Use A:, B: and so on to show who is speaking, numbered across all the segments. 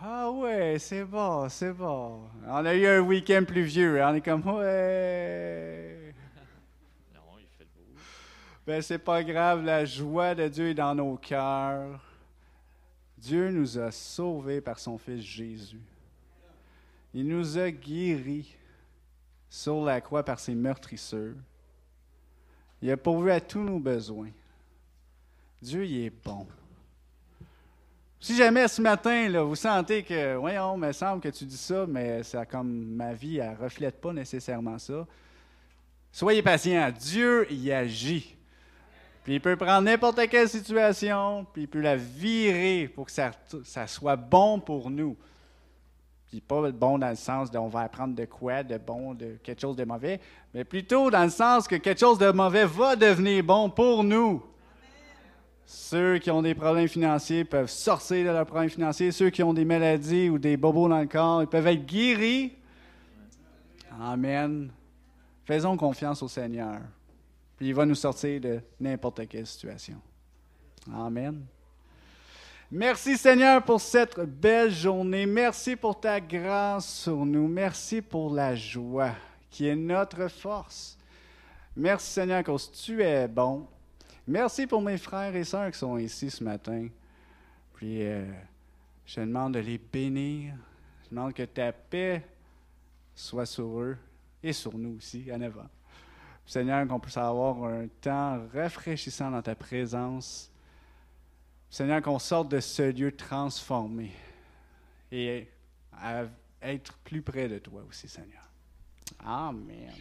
A: Ah ouais, c'est bon, c'est bon. On a eu un week-end pluvieux. On est comme, ouais.
B: Non, il fait beau.
A: Ben, c'est pas grave, la joie de Dieu est dans nos cœurs. Dieu nous a sauvés par son Fils Jésus. Il nous a guéris sur la croix par ses meurtrisseurs. Il a pourvu à tous nos besoins. Dieu, il est bon. Si jamais ce matin, là, vous sentez que, voyons, il me semble que tu dis ça, mais ça comme ma vie, elle ne reflète pas nécessairement ça. Soyez patient. Dieu y agit. Puis il peut prendre n'importe quelle situation, puis il peut la virer pour que ça, ça soit bon pour nous. Puis pas bon dans le sens de on va apprendre de quoi, de bon, de quelque chose de mauvais, mais plutôt dans le sens que quelque chose de mauvais va devenir bon pour nous. Ceux qui ont des problèmes financiers peuvent sortir de leurs problèmes financiers. Ceux qui ont des maladies ou des bobos dans le corps, ils peuvent être guéris. Amen. Faisons confiance au Seigneur. Puis il va nous sortir de n'importe quelle situation. Amen. Merci Seigneur pour cette belle journée. Merci pour ta grâce sur nous. Merci pour la joie qui est notre force. Merci Seigneur que tu es bon. Merci pour mes frères et sœurs qui sont ici ce matin. Puis euh, je demande de les bénir. Je demande que ta paix soit sur eux et sur nous aussi, en avant. Seigneur, qu'on puisse avoir un temps rafraîchissant dans ta présence. Seigneur, qu'on sorte de ce lieu transformé et être plus près de toi aussi, Seigneur. Amen.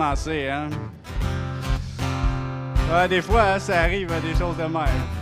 A: Hein? Ah, des fois, hein, ça arrive des choses de même.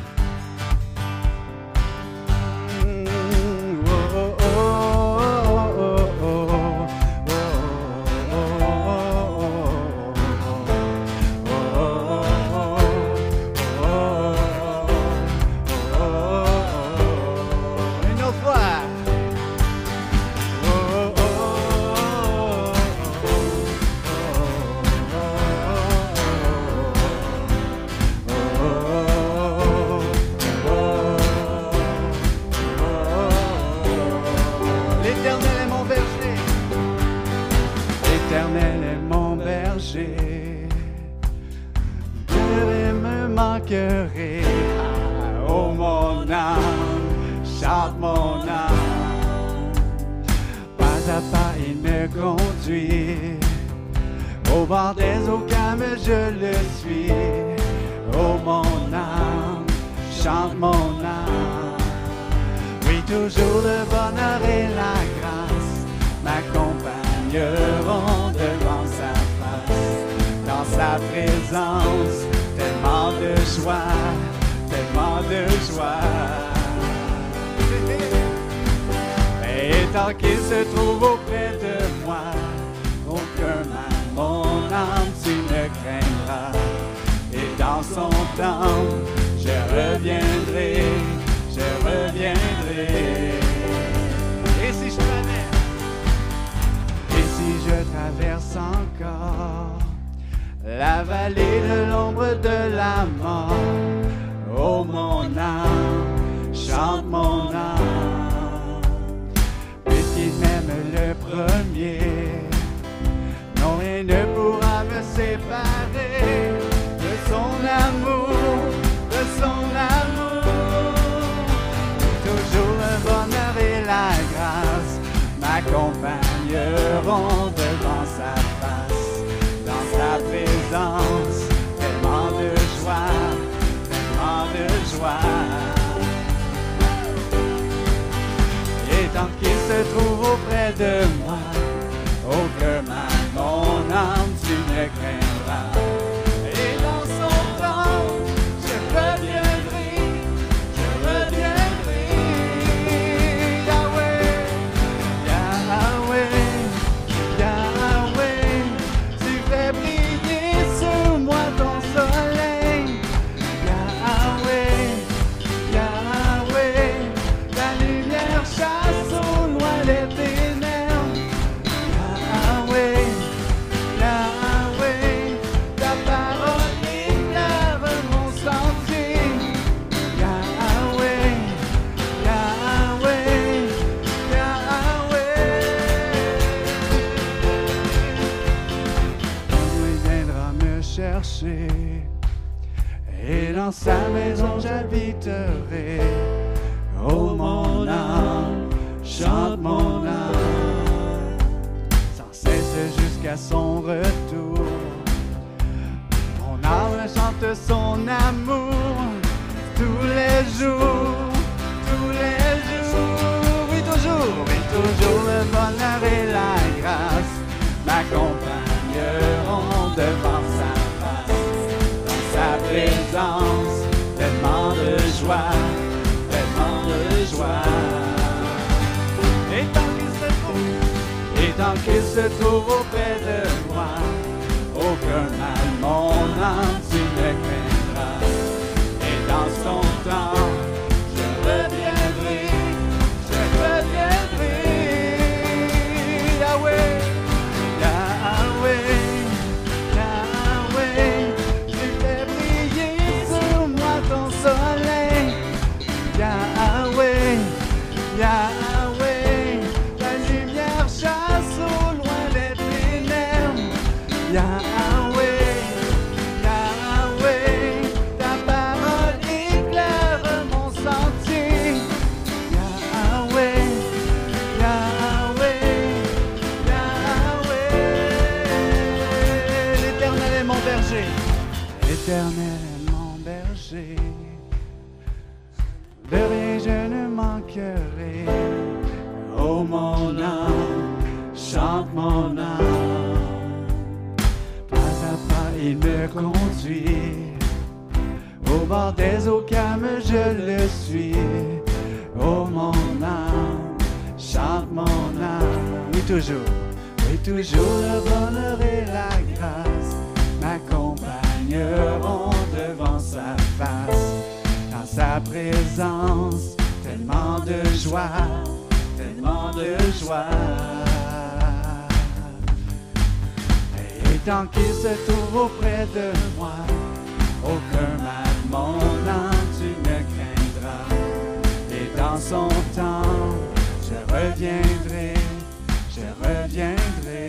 A: j'habiterai. Oh mon âme, chante mon âme, sans cesse jusqu'à son retour. Mon âme chante son amour tous les jours. qui se trouve auprès de moi. Aucun mal mon âme tu ne craindras. Et dans son temps, il me conduit. Au bord des eaux calmes je le suis. Oh mon âme, chante mon âme. Oui toujours, oui toujours le bonheur et la grâce m'accompagneront devant sa face. Dans sa présence, tellement de joie, tellement de joie. Tant qu'il se trouve auprès de moi, aucun mal, mon âme, tu ne craindras. Et dans son temps, je reviendrai, je reviendrai.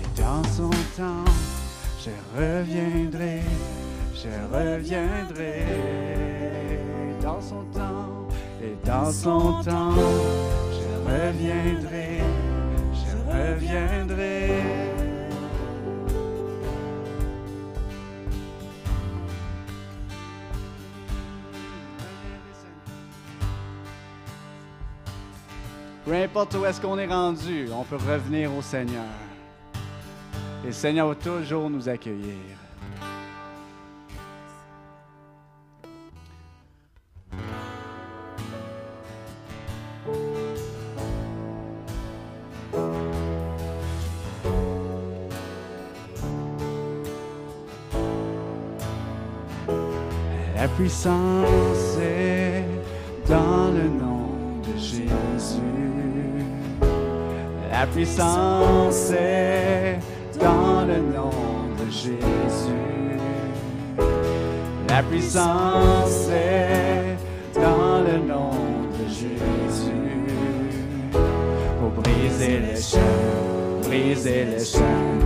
A: Et dans son temps, je reviendrai, je reviendrai. Dans son temps, et dans son temps, je reviendrai, reviendrai. Peu importe où est-ce qu'on est rendu, on peut revenir au Seigneur. Et le Seigneur va toujours nous accueillir. Puissance est dans le nom de Jésus. La puissance est dans le nom de Jésus. La puissance est dans le nom de Jésus. Pour briser les chaînes, briser les chaînes, briser les chaînes.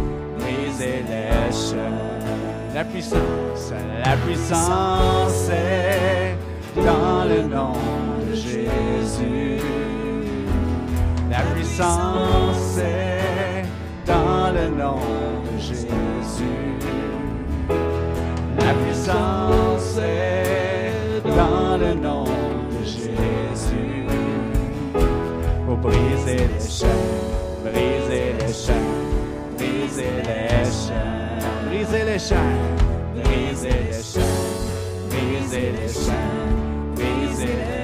A: La puissance, la puissance est dans le nom de Jésus. La puissance est dans le nom de Jésus. La puissance est dans le nom de Jésus. Pour briser les chaînes, briser les chaînes, briser les chaînes, briser les chaînes, briser les chaînes, briser les chaînes, briser les chaînes.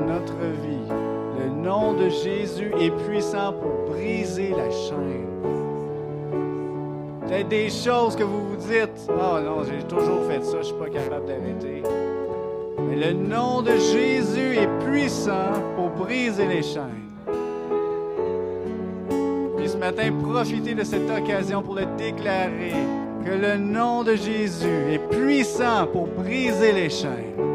A: Notre vie, le nom de Jésus est puissant pour briser la chaîne. Peut-être des choses que vous vous dites, oh non, j'ai toujours fait ça, je suis pas capable d'arrêter. Mais le nom de Jésus est puissant pour briser les chaînes. Puis ce matin, profitez de cette occasion pour le déclarer que le nom de Jésus est puissant pour briser les chaînes.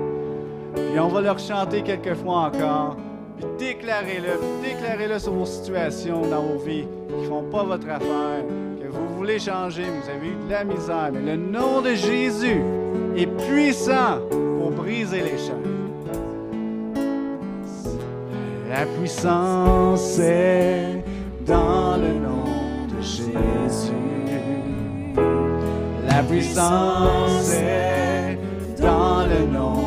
A: Puis on va leur chanter quelques fois encore. Puis déclarez-le, déclarez-le sur vos situations dans vos vies qui ne font pas votre affaire, que vous voulez changer, vous avez eu de la misère. Mais le nom de Jésus est puissant pour briser les chaînes. La puissance est dans le nom de Jésus. La puissance est dans le nom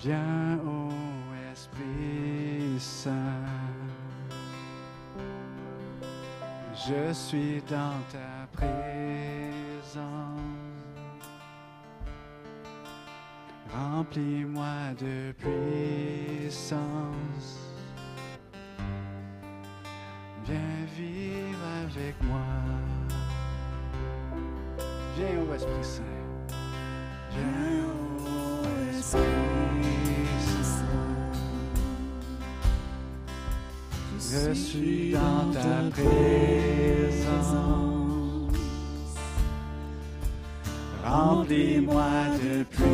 A: Viens, ô Esprit Saint, je suis dans ta présence. Remplis-moi de puissance. suis dans ta présence. Remplis-moi de plus.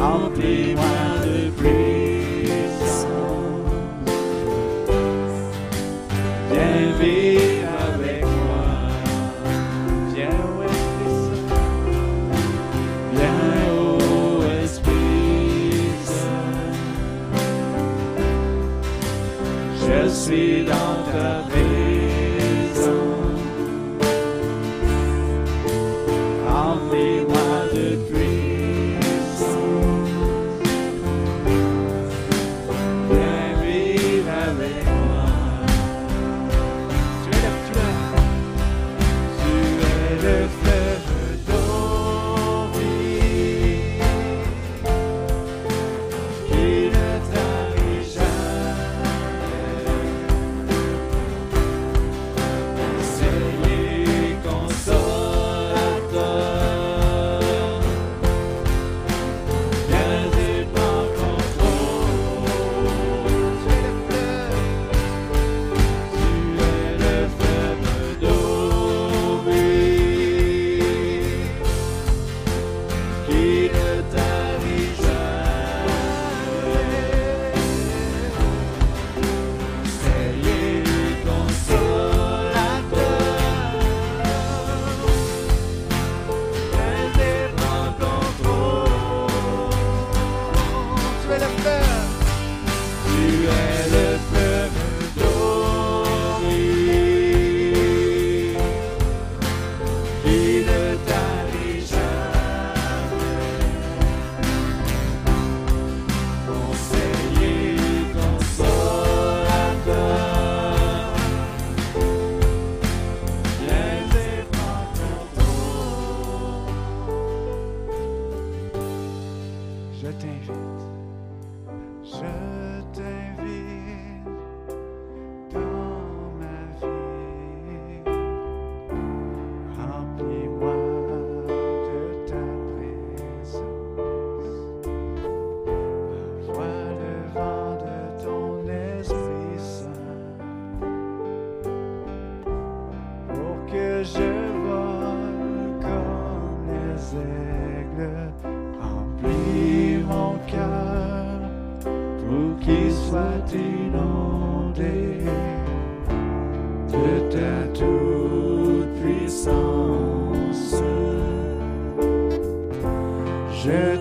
A: Auf dem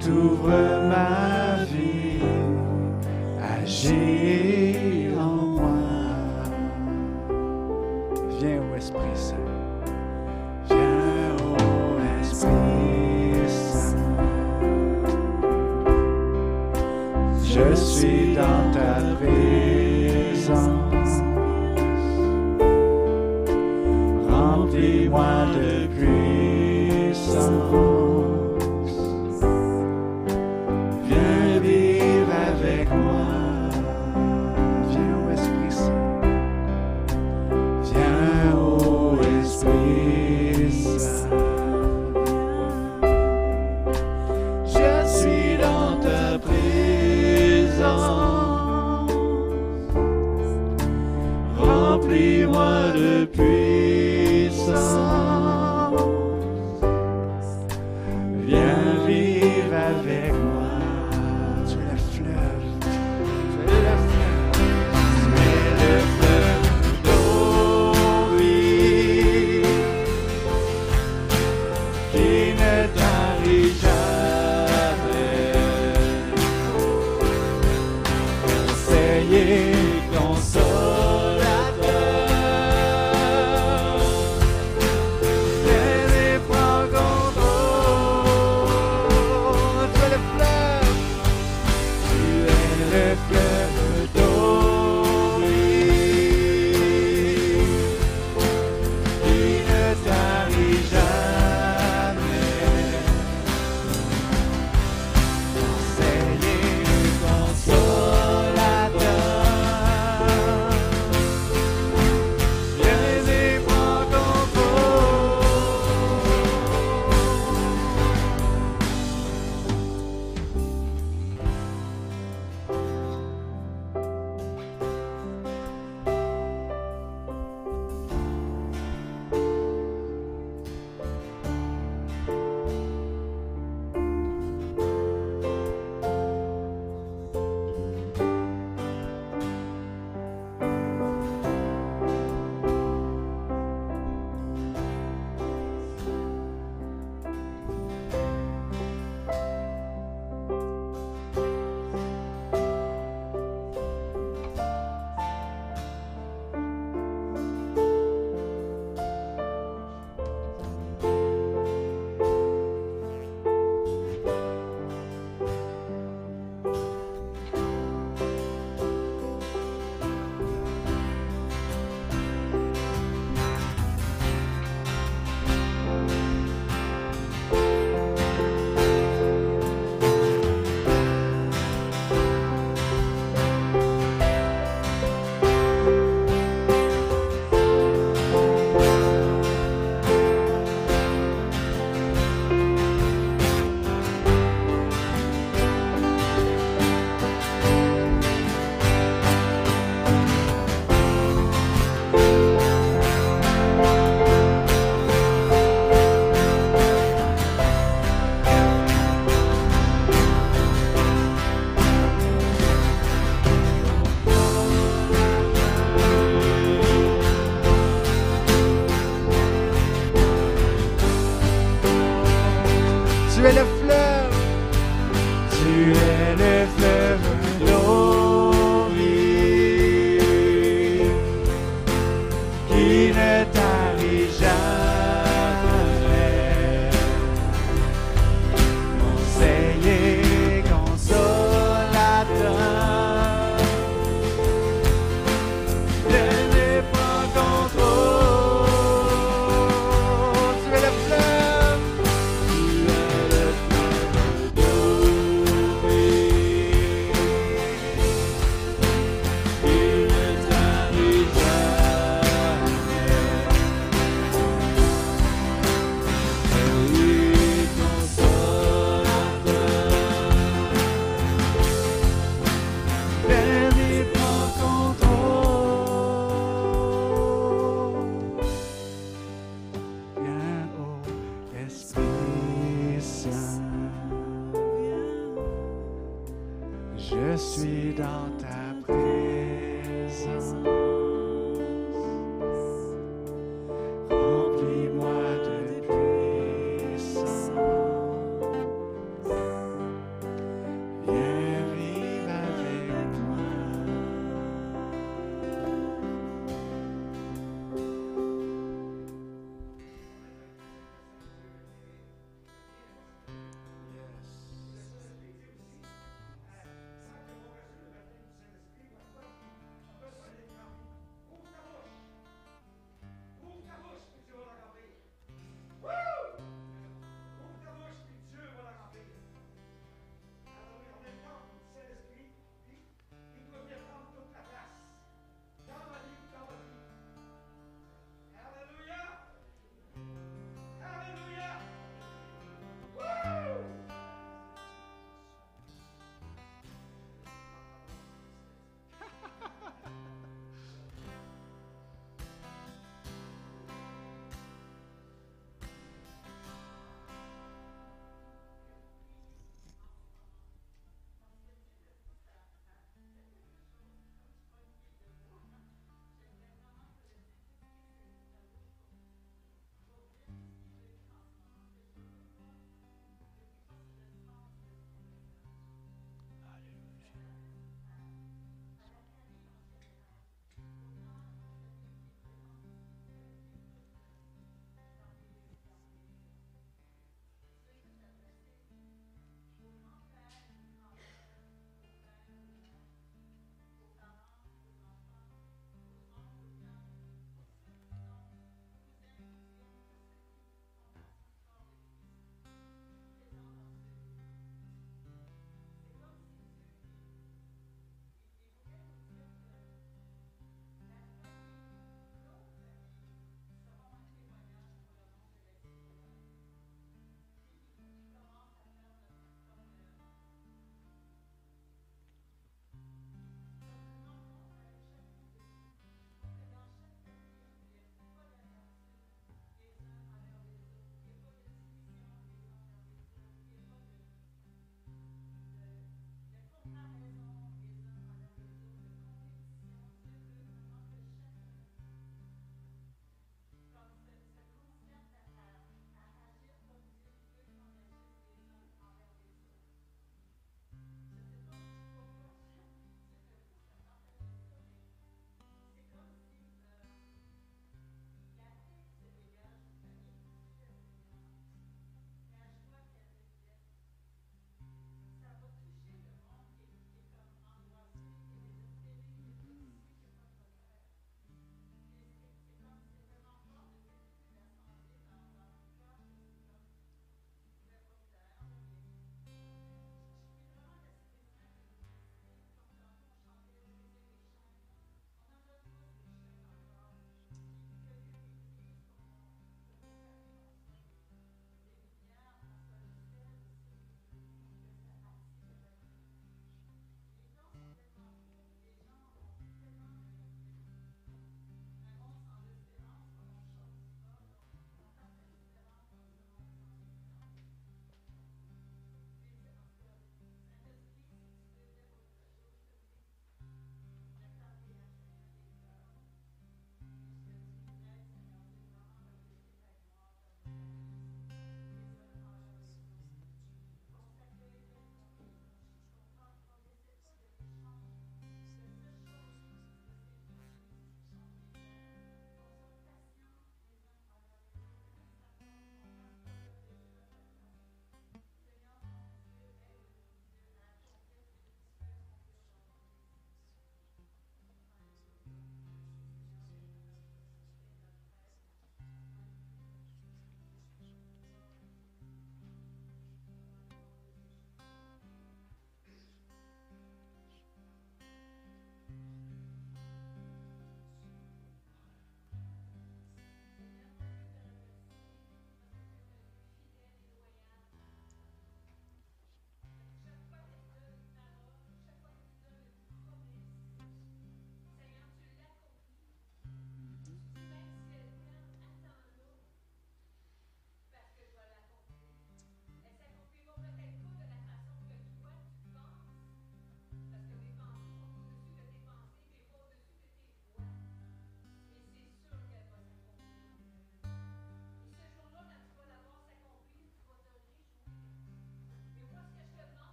A: t'ouvre ma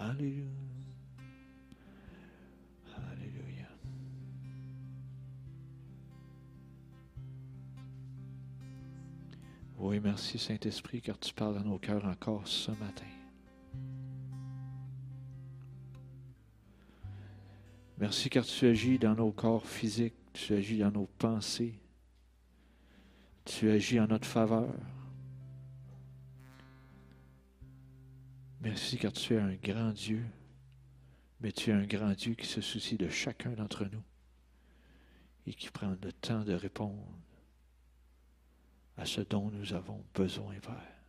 C: Alléluia. Alléluia. Oui, merci Saint-Esprit, car tu parles à nos cœurs encore ce matin. Merci car tu agis dans nos corps physiques, tu agis dans nos pensées, tu agis en notre faveur. Merci car tu es un grand Dieu, mais tu es un grand Dieu qui se soucie de chacun d'entre nous et qui prend le temps de répondre à ce dont nous avons besoin, Père.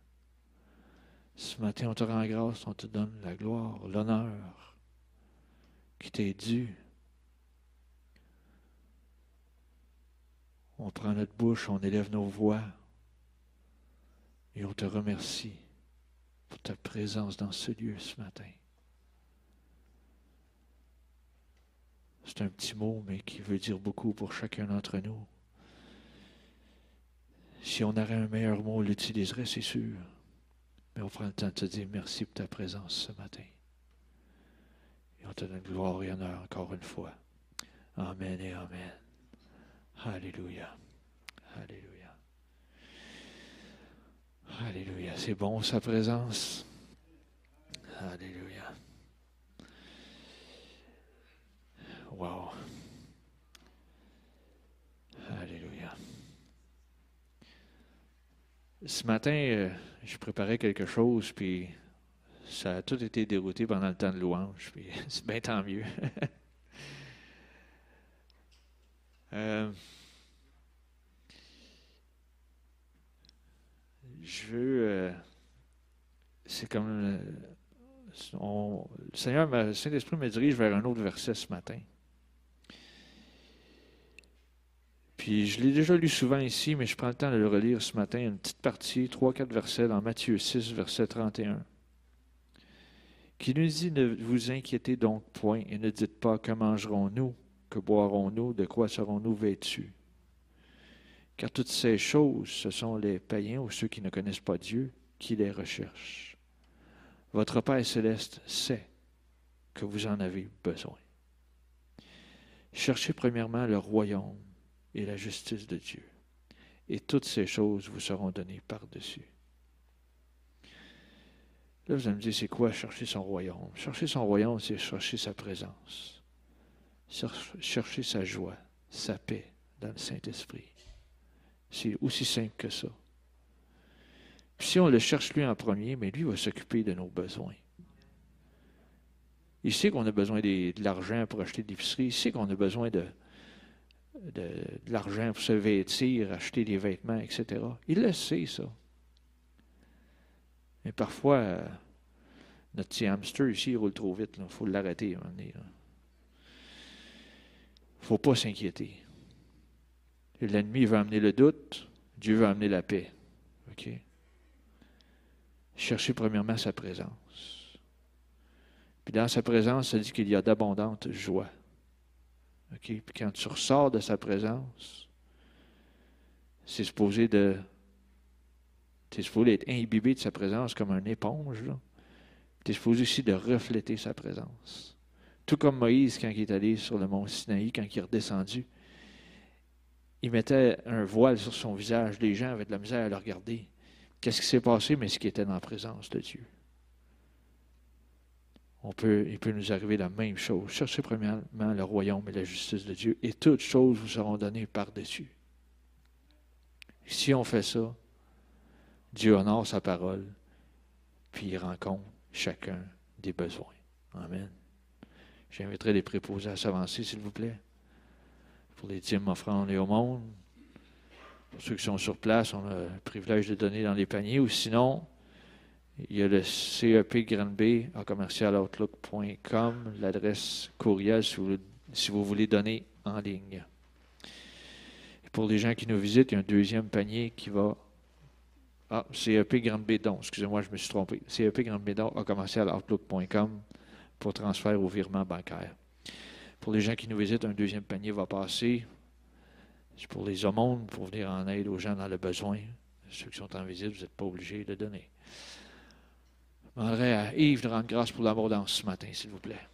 C: Ce matin, on te rend grâce, on te donne la gloire, l'honneur qui t'est dû. On prend notre bouche, on élève nos voix et on te remercie pour ta présence dans ce lieu ce matin. C'est un petit mot, mais qui veut dire beaucoup pour chacun d'entre nous. Si on aurait un meilleur mot, on l'utiliserait, c'est sûr. Mais on prend le temps de te dire merci pour ta présence ce matin. Et on te donne gloire et honneur encore une fois. Amen et Amen. Alléluia. Alléluia. Alléluia. C'est bon sa présence. Alléluia. Wow. Alléluia. Ce matin, euh, je préparais quelque chose, puis ça a tout été dérouté pendant le temps de louange, puis c'est bien tant mieux. euh, je veux. Euh, c'est comme. Euh, le Seigneur, le Saint-Esprit me dirige vers un autre verset ce matin. Puis je l'ai déjà lu souvent ici, mais je prends le temps de le relire ce matin, une petite partie, trois, quatre versets dans Matthieu 6, verset 31, qui nous dit Ne vous inquiétez donc point et ne dites pas que mangerons-nous, que boirons-nous, de quoi serons-nous vêtus. Car toutes ces choses, ce sont les païens ou ceux qui ne connaissent pas Dieu qui les recherchent. Votre Père céleste sait que vous en avez besoin. Cherchez premièrement le royaume et la justice de Dieu. Et toutes ces choses vous seront données par-dessus. Là, vous allez me dire, c'est quoi chercher son royaume? Chercher son royaume, c'est chercher sa présence, chercher sa joie, sa paix dans le Saint-Esprit. C'est aussi simple que ça. Puis si on le cherche lui en premier, mais lui va s'occuper de nos besoins. Il sait qu'on a besoin de, de l'argent pour acheter de l'épicerie. Il sait qu'on a besoin de, de, l'argent pour se vêtir, acheter des vêtements, etc. Il le sait, ça. Mais parfois, euh, notre petit hamster ici, il roule trop vite. Il faut l'arrêter Il ne faut pas s'inquiéter. L'ennemi va amener le doute, Dieu va amener la paix. Cherchez premièrement sa présence. Puis dans sa présence, ça dit qu'il y a d'abondantes joie. Puis quand tu ressors de sa présence, c'est supposé de. Tu es supposé être imbibé de sa présence comme une éponge. Tu es supposé aussi de refléter sa présence. Tout comme Moïse, quand il est allé sur le mont Sinaï, quand il est redescendu, il mettait un voile sur son visage. Les gens avaient de la misère à le regarder. Qu'est-ce qui s'est passé? Mais ce qui était dans la présence de Dieu on peut, il peut nous arriver la même chose. Cherchez premièrement le royaume et la justice de Dieu, et toutes choses vous seront données par-dessus. Si on fait ça, Dieu honore sa parole, puis il rencontre chacun des besoins. Amen. J'inviterai les préposés à s'avancer, s'il vous plaît, pour les dîmes, offrandes et au monde. Pour ceux qui sont sur place, on a le privilège de donner dans les paniers, ou sinon, il y a le CEP B à commercialoutlook.com, l'adresse courriel si vous, voulez donner en ligne. pour les gens qui nous visitent, il y a un deuxième panier qui va. Ah, CEP B don. Excusez-moi, je me suis trompé. CEP B don à commercialoutlook.com pour transfert au virement bancaire. Pour les gens qui nous visitent, un deuxième panier va passer. C'est pour les aumônes, pour venir en aide aux gens dans le besoin. Ceux qui sont en visite, vous n'êtes pas obligés de donner. Je demanderai à Yves de rendre grâce pour l'abondance ce matin, s'il vous plaît.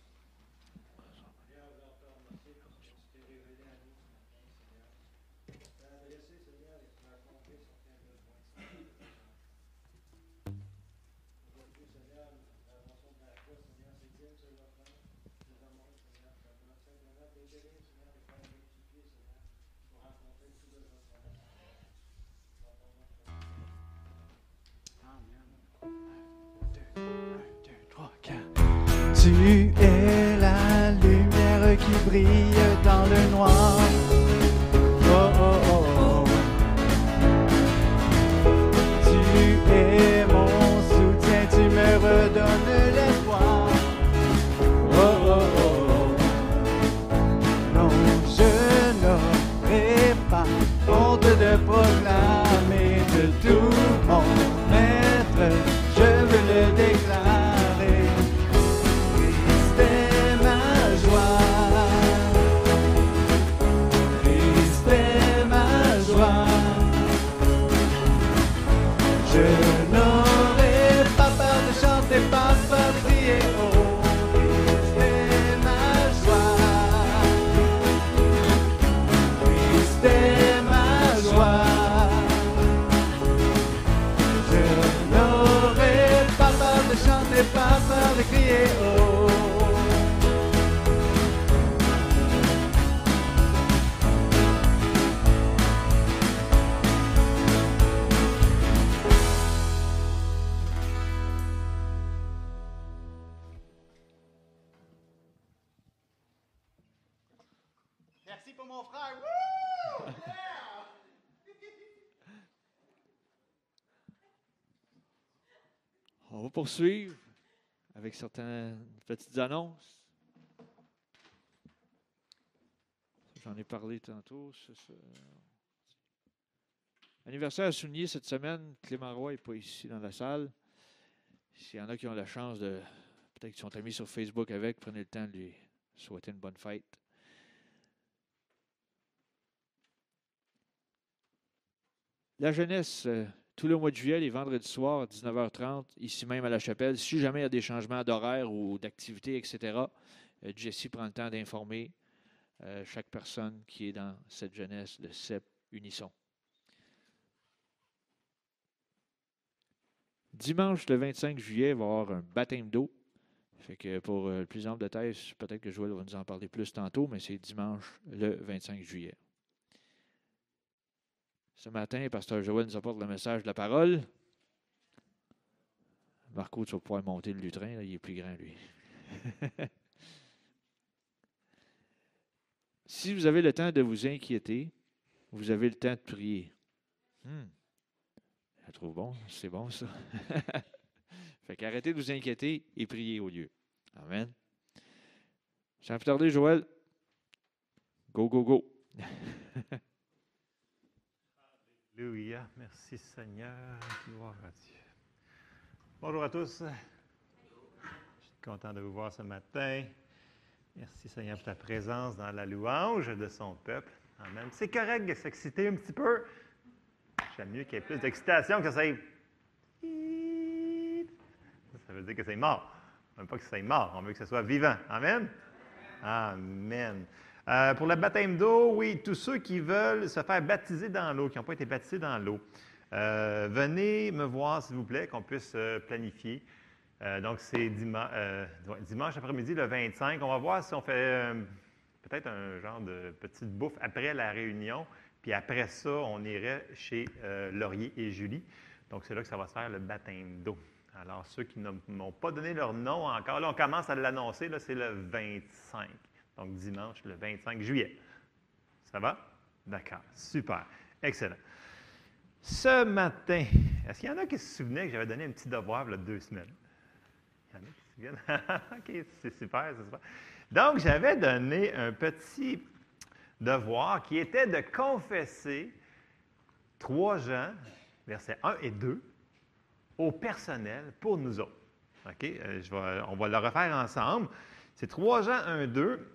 A: Tu es la lumière qui brille dans le noir.
C: Poursuivre avec certaines petites annonces. J'en ai parlé tantôt. Anniversaire à souligner cette semaine. Clément Roy n'est pas ici dans la salle. S'il y en a qui ont la chance de. Peut-être qu'ils sont amis sur Facebook avec, prenez le temps de lui souhaiter une bonne fête. La jeunesse, euh, tout le mois de juillet, les vendredis soirs, à 19h30, ici même à la chapelle. Si jamais il y a des changements d'horaire ou d'activité, etc., euh, Jessie prend le temps d'informer euh, chaque personne qui est dans cette jeunesse de CEP Unisson. Dimanche, le 25 juillet, il va y avoir un baptême d'eau. Fait que pour euh, le plus ample détail, peut-être que Joël va nous en parler plus tantôt, mais c'est dimanche, le 25 juillet. Ce matin, Pasteur Joël nous apporte le message de la parole. Marco, tu vas pouvoir monter le lutrin, là, il est plus grand, lui. si vous avez le temps de vous inquiéter, vous avez le temps de prier. Hmm. Je trouve bon, c'est bon ça. fait qu'arrêtez de vous inquiéter et priez au lieu. Amen. Sans plus tarder, Joël, go, go, go.
D: Alléluia. Merci Seigneur. Gloire à Dieu. Bonjour à tous. Je suis content de vous voir ce matin. Merci Seigneur pour ta présence dans la louange de son peuple. Amen. C'est correct de s'exciter un petit peu. J'aime mieux qu'il y ait plus d'excitation que ça. Ça veut dire que c'est mort. On veut pas que ça soit mort, on veut que ce soit vivant. Amen. Amen. Euh, pour le baptême d'eau, oui, tous ceux qui veulent se faire baptiser dans l'eau, qui n'ont pas été baptisés dans l'eau, euh, venez me voir, s'il vous plaît, qu'on puisse euh, planifier. Donc, c'est dimanche, dimanche après-midi, le 25. On va voir si on fait peut-être un genre de petite bouffe après la réunion. Puis après ça, on irait chez Laurier et Julie. Donc, c'est là que ça va se faire le baptême d'eau. Alors, ceux qui ne m'ont pas donné leur nom encore, là, on commence à l'annoncer, là, c'est le 25. Donc, dimanche, le 25 juillet. Ça va? D'accord. Super. Excellent. Ce matin, est-ce qu'il y en a qui se souvenaient que j'avais donné un petit devoir il deux semaines? Il y en a qui se souviennent? OK, c'est super, c'est super. Donc, j'avais donné un petit devoir qui était de confesser 3 Jean, versets 1 et 2, au personnel pour nous autres. OK? Euh, on va le refaire ensemble. C'est 3 Jean 1, 2.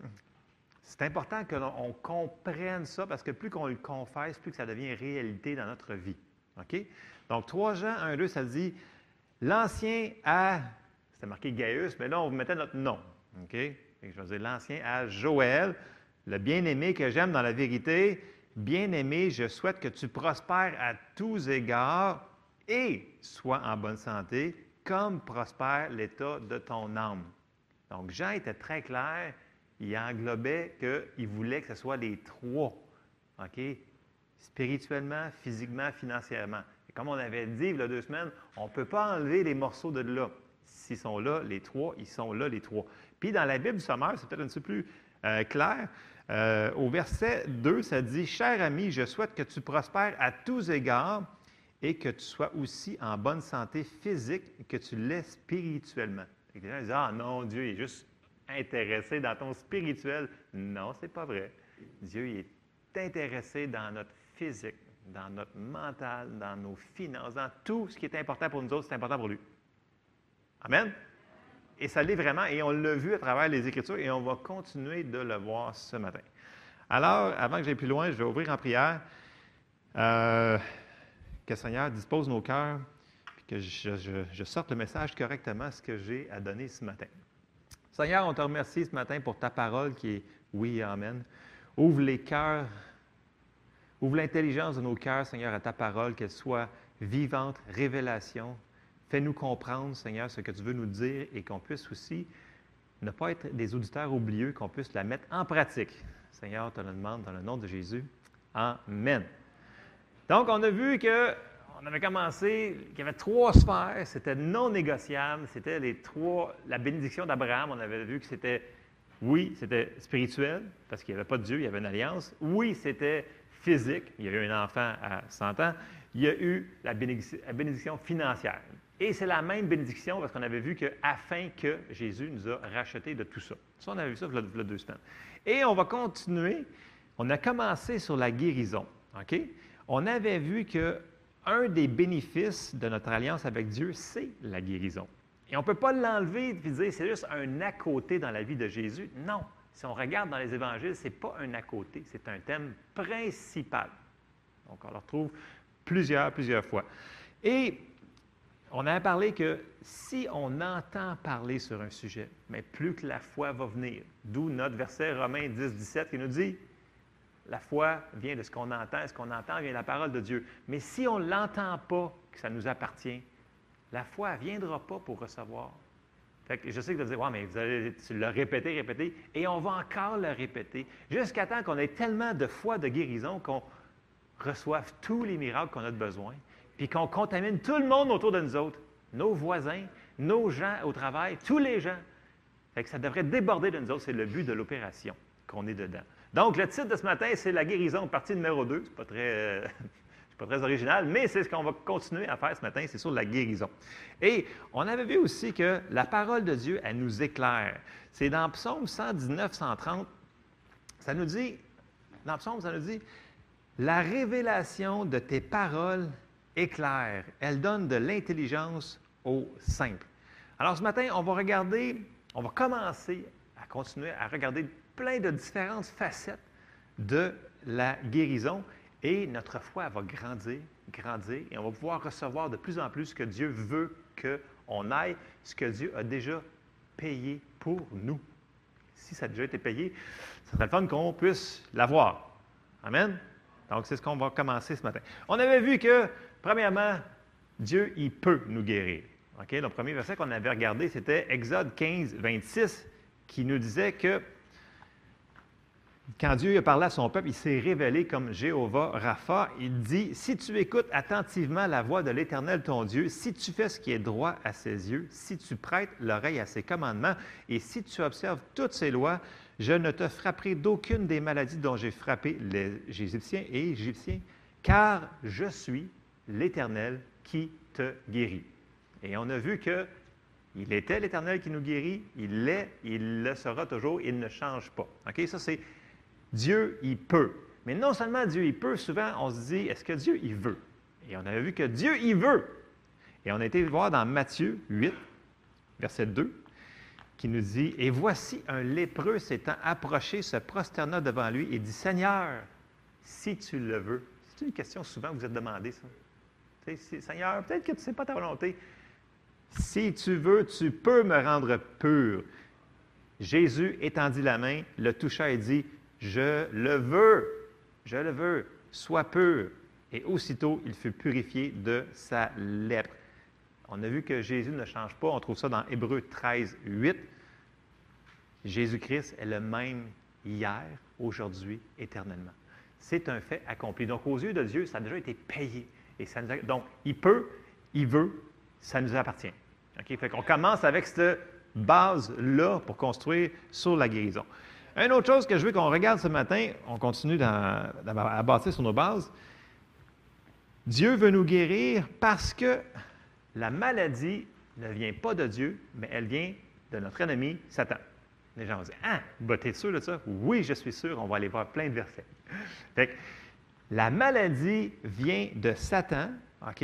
D: C'est important que l'on on comprenne ça parce que plus qu'on le confesse, plus que ça devient réalité dans notre vie. OK? Donc, 3 Jean 1, 2, ça dit L'ancien à, c'était marqué Gaius, mais là, on mettait notre nom. OK? Je vais dire l'ancien à Joël, le bien-aimé que j'aime dans la vérité. Bien-aimé, je souhaite que tu prospères à tous égards et sois en bonne santé, comme prospère l'état de ton âme. Donc, Jean était très clair. Il englobait qu'il voulait que ce soit les trois. OK? Spirituellement, physiquement, financièrement. Et comme on avait dit il y a deux semaines, on ne peut pas enlever les morceaux de là. S'ils sont là, les trois, ils sont là, les trois. Puis dans la Bible du sommaire, c'est peut-être un petit peu plus euh, clair. Euh, au verset 2, ça dit Cher ami, je souhaite que tu prospères à tous égards et que tu sois aussi en bonne santé physique que tu l'aies spirituellement. Et les gens disent Ah non, Dieu est juste intéressé dans ton spirituel. Non, ce n'est pas vrai. Dieu est intéressé dans notre physique, dans notre mental, dans nos finances, dans tout ce qui est important pour nous autres, c'est important pour lui. Amen? Et ça l'est vraiment, et on l'a vu à travers les Écritures, et on va continuer de le voir ce matin. Alors, avant que j'aille plus loin, je vais ouvrir en prière. Euh, que le Seigneur dispose nos cœurs, que je, sorte le message correctement, ce que j'ai à donner ce matin. Seigneur, on te remercie ce matin pour ta parole qui est oui et amen. Ouvre les cœurs, ouvre l'intelligence de nos cœurs, Seigneur, à ta parole, qu'elle soit vivante, révélation. Fais-nous comprendre, Seigneur, ce que tu veux nous dire et qu'on puisse aussi ne pas être des auditeurs oublieux, qu'on puisse la mettre en pratique. Seigneur, te le demande dans le nom de Jésus. Amen. Donc, on a vu que on avait commencé, qu'il y avait trois sphères, c'était non négociable, c'était les trois, la bénédiction d'Abraham, on avait vu que c'était, oui, c'était spirituel, parce qu'il n'y avait pas de Dieu, il y avait une alliance. Oui, c'était physique, il y a eu un enfant à 100 ans. Il y a eu la bénédiction, financière. Et c'est la même bénédiction parce qu'on avait vu que afin que Jésus nous a racheté de tout ça. Ça, on avait vu ça il y a deux semaines. Et on va continuer. On a commencé sur la guérison. OK? On avait vu que un des bénéfices de notre alliance avec Dieu, c'est la guérison. Et on ne peut pas l'enlever et dire c'est juste un à côté dans la vie de Jésus. Non. Si on regarde dans les évangiles, ce n'est pas un à côté, c'est un thème principal. Donc, on le retrouve plusieurs, plusieurs fois. Et on a parlé que si on entend parler sur un sujet, mais plus que la foi va venir, d'où notre verset Romains 10, 17 qui nous dit la foi vient de ce qu'on entend, ce qu'on entend vient de la parole de Dieu. Mais si on ne l'entend pas, que ça nous appartient, la foi ne viendra pas pour recevoir. je sais que vous allez l'as répété, répété, et on va encore le répéter, jusqu'à temps qu'on ait tellement de foi de guérison qu'on reçoive tous les miracles qu'on a besoin, puis qu'on contamine tout le monde autour de nous autres, nos voisins, nos gens au travail, tous les gens. Fait ça devrait déborder de nous autres, c'est le but de l'opération qu'on est dedans. Donc, le titre de ce matin, c'est la guérison, partie numéro 2. Ce n'est pas, très, original, mais c'est ce qu'on va continuer à faire ce matin, c'est sur la guérison. Et on avait vu aussi que la parole de Dieu, elle nous éclaire. C'est dans Psaume 119, 130, ça nous dit, dans Psaume, ça nous dit, la révélation de tes paroles éclaire, elle donne de l'intelligence au simple. Alors ce matin, on va regarder, on va commencer à continuer à regarder plein de différentes facettes de la guérison et notre foi va grandir, grandir et on va pouvoir recevoir de plus en plus ce que Dieu veut qu'on aille, ce que Dieu a déjà payé pour nous. Si ça a déjà été payé, ce serait le fun qu'on puisse l'avoir. Amen? Donc, c'est ce qu'on va commencer ce matin. On avait vu que, premièrement, Dieu, il peut nous guérir. OK? Le premier verset qu'on avait regardé, c'était Exode 15, 26, qui nous disait que quand Dieu a parlé à son peuple, il s'est révélé comme Jéhovah Rapha. Il dit, si tu écoutes attentivement la voix de l'Éternel ton Dieu, si tu fais ce qui est droit à ses yeux, si tu prêtes l'oreille à ses commandements et si tu observes toutes ses lois, je ne te frapperai d'aucune des maladies dont j'ai frappé les Égyptiens et Égyptiens, car je suis l'Éternel qui te guérit. Et on a vu que il était l'Éternel qui nous guérit, il l'est, il le sera toujours, il ne change pas. OK? Ça, c'est Dieu, il peut. Mais non seulement Dieu, il peut, souvent on se dit, est-ce que Dieu, il veut? Et on avait vu que Dieu, il veut. Et on a été voir dans Matthieu 8, verset 2, qui nous dit, Et voici un lépreux s'étant approché, se prosterna devant lui et dit, Seigneur, si tu le veux. C'est une question souvent que vous êtes demandé, ça. Seigneur, peut-être que tu ne sais pas ta volonté. Si tu veux, tu peux me rendre pur. Jésus étendit la main, le toucha et dit, Je le veux, je le veux, sois pur. Et aussitôt, il fut purifié de sa lèpre. On a vu que Jésus ne change pas. On trouve ça dans Hébreu 13, 8. Jésus-Christ est le même hier, aujourd'hui, éternellement. C'est un fait accompli. Donc, aux yeux de Dieu, ça a déjà été payé. Et ça nous Donc, il peut, il veut, ça nous appartient. OK? Commence avec cette base-là pour construire sur la guérison. Une autre chose que je veux qu'on regarde ce matin, on continue à bâtir sur nos bases. Dieu veut nous guérir parce que la maladie ne vient pas de Dieu, mais elle vient de notre ennemi, Satan. Les gens vont dire Ah, bah, t'es sûr de ça? Oui, je suis sûr. On va aller voir plein de versets. Fait que, la maladie vient de Satan, OK?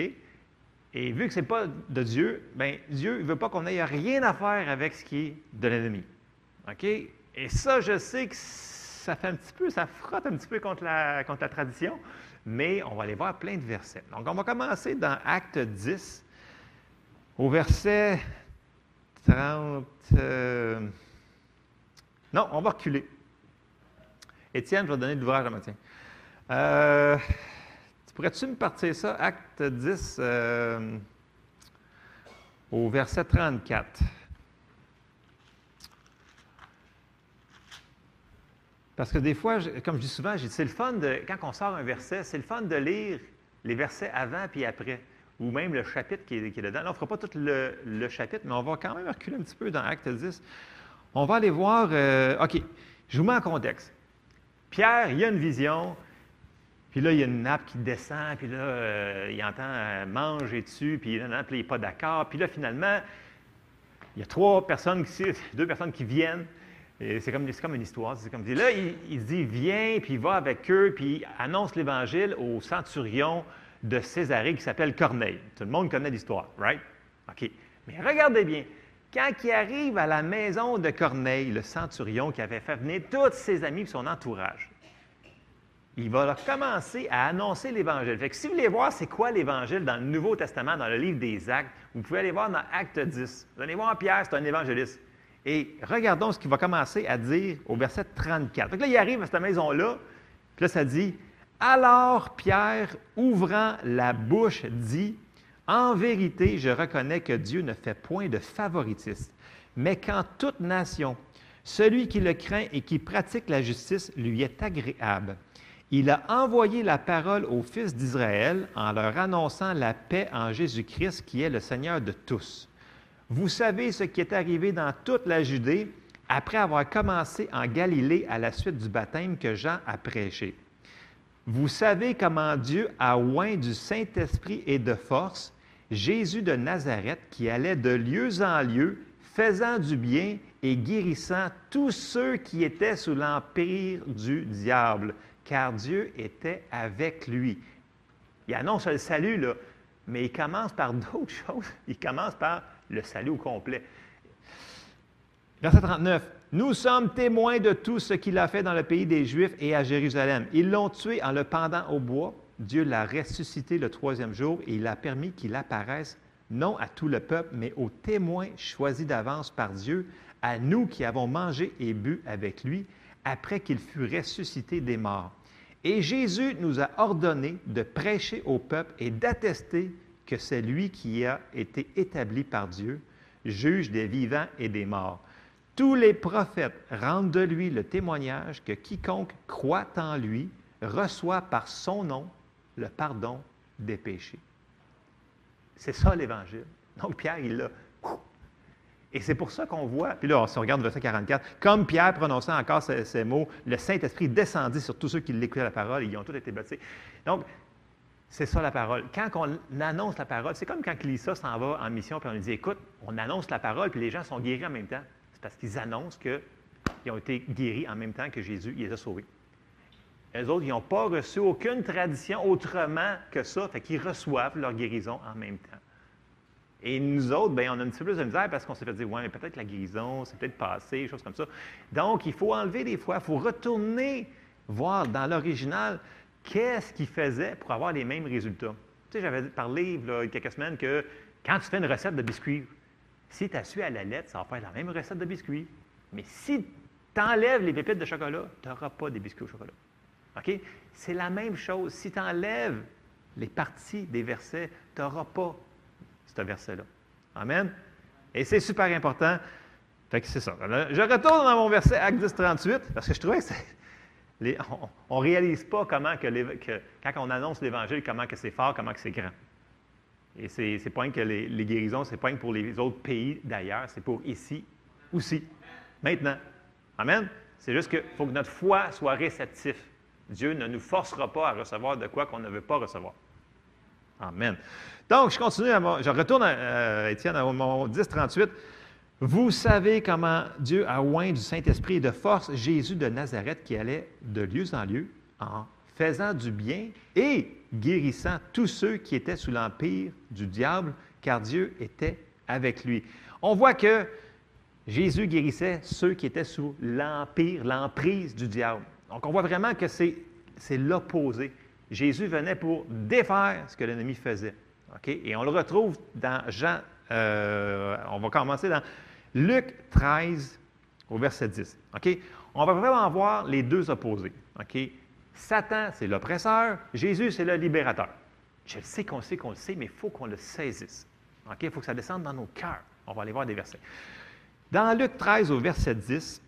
D: Et vu que ce n'est pas de Dieu, bien, Dieu ne veut pas qu'on ait rien à faire avec ce qui est de l'ennemi. OK? Et ça, je sais que ça fait un petit peu, ça frotte un petit peu contre la, contre la tradition, mais on va aller voir plein de versets. Donc, on va commencer dans Acte 10, au verset 30. euh, Non, on va reculer. Étienne, je vais donner l'ouvrage à matin. Euh, tu pourrais-tu me partir ça, Acte 10, euh, au verset 34? Parce que des fois, comme je dis souvent, c'est le fun de, quand on sort un verset, c'est le fun de lire les versets avant puis après, ou même le chapitre qui est, dedans. Là, on ne fera pas tout le, chapitre, mais on va quand même reculer un petit peu dans Acte 10. On va aller voir, euh, OK, je vous mets en contexte. Pierre, il a une vision, puis là, il y a une nappe qui descend, puis là, euh, il entend euh, puis là, puis là, il n'est pas d'accord. Puis là, finalement, il y a trois personnes, qui, deux personnes qui viennent. C'est comme, une histoire. Là, il, il dit, viens, puis va avec eux, puis annonce l'Évangile au centurion de Césarée qui s'appelle Corneille. Tout le monde connaît l'histoire, right? OK. Mais regardez bien. Quand il arrive à la maison de Corneille, le centurion qui avait fait venir tous ses amis et son entourage, il va leur commencer à annoncer l'Évangile. Fait que si vous voulez voir c'est quoi l'Évangile dans le Nouveau Testament, dans le livre des Actes, vous pouvez aller voir dans Acte 10. Vous allez voir Pierre, c'est un évangéliste. Et regardons ce qu'il va commencer à dire au verset 34. Fait que là, il arrive à cette maison-là, puis là, ça dit Alors Pierre, ouvrant la bouche, dit En vérité, je reconnais que Dieu ne fait point de favoritisme, mais qu'en toute nation, celui qui le craint et qui pratique la justice lui est agréable. Il a envoyé la parole aux fils d'Israël en leur annonçant la paix en Jésus-Christ qui est le Seigneur de tous. Vous savez ce qui est arrivé dans toute la Judée après avoir commencé en Galilée à la suite du baptême que Jean a prêché. Vous savez comment Dieu a oint du Saint-Esprit et de force Jésus de Nazareth qui allait de lieu en lieu, faisant du bien et guérissant tous ceux qui étaient sous l'empire du diable, car Dieu était avec lui. Il annonce le salut, là, mais il commence par d'autres choses. Il commence par le salut au complet. Verset 39. Nous sommes témoins de tout ce qu'il a fait dans le pays des Juifs et à Jérusalem. Ils l'ont tué en le pendant au bois. Dieu l'a ressuscité le troisième jour et il a permis qu'il apparaisse non à tout le peuple, mais aux témoins choisis d'avance par Dieu, à nous qui avons mangé et bu avec lui après qu'il fut ressuscité des morts. Et Jésus nous a ordonné de prêcher au peuple et d'attester que c'est lui qui a été établi par Dieu, juge des vivants et des morts. Tous les prophètes rendent de lui le témoignage que quiconque croit en lui reçoit par son nom le pardon des péchés. C'est ça l'Évangile. Donc Pierre, il l'a. Et c'est pour ça qu'on voit, puis là, si on regarde le verset 44, comme Pierre prononçait encore ces, ces mots, le Saint-Esprit descendit sur tous ceux qui l'écoutaient la parole et ils ont tous été baptisés. Donc, c'est ça la parole. Quand on annonce la parole, c'est comme quand Lisa s'en va en mission puis on lui dit Écoute, on annonce la parole puis les gens sont guéris en même temps. C'est parce qu'ils annoncent qu'ils ont été guéris en même temps que Jésus il les a sauvés. Les autres, ils n'ont pas reçu aucune tradition autrement que ça, fait qu'ils reçoivent leur guérison en même temps. Et nous autres, bien, on a un petit peu plus de misère parce qu'on s'est fait dire, ouais, mais peut-être la guérison, c'est peut-être passé, choses comme ça. Donc, il faut enlever des fois, il faut retourner voir dans l'original qu'est-ce qu'il faisait pour avoir les mêmes résultats? Tu sais, j'avais parlé il y a quelques semaines que quand tu fais une recette de biscuits, Si tu as su à la lettre, ça va faire la même recette de biscuits. Mais si tu enlèves les pépites de chocolat, tu n'auras pas des biscuits au chocolat. OK? C'est la même chose. Si tu enlèves les parties des versets, tu n'auras pas ce verset-là. Amen? Et c'est super important. Fait que c'est ça. Je retourne dans mon verset Acte 10, 38, parce que je trouvais que on ne réalise pas comment que, quand on annonce l'Évangile, comment que c'est fort, comment que c'est grand. Et c'est n'est pas que les, les guérisons, c'est pas pour les autres pays d'ailleurs, c'est pour ici aussi, maintenant. Amen? C'est juste qu'il faut que notre foi soit réceptive. Dieu ne nous forcera pas à recevoir de quoi qu'on ne veut pas recevoir. Amen. Donc, je continue, je retourne à euh, Étienne, à mon 10, 38. Vous savez comment Dieu a oint du Saint-Esprit et de force Jésus de Nazareth qui allait de lieu en lieu en faisant du bien et guérissant tous ceux qui étaient sous l'empire du diable, car Dieu était avec lui. On voit que Jésus guérissait ceux qui étaient sous l'empire, l'emprise du diable. Donc, on voit vraiment que c'est, l'opposé. Jésus venait pour défaire ce que l'ennemi faisait. Et on le retrouve dans Jean, euh, on va commencer dans Luc 13 au verset 10. On va vraiment voir les deux opposés. Satan, c'est l'oppresseur, Jésus, c'est le libérateur. Je sais qu'on sait qu'on le sait, mais il faut qu'on le saisisse. Il faut que ça descende dans nos cœurs. On va aller voir des versets. Dans Luc 13 au verset 10,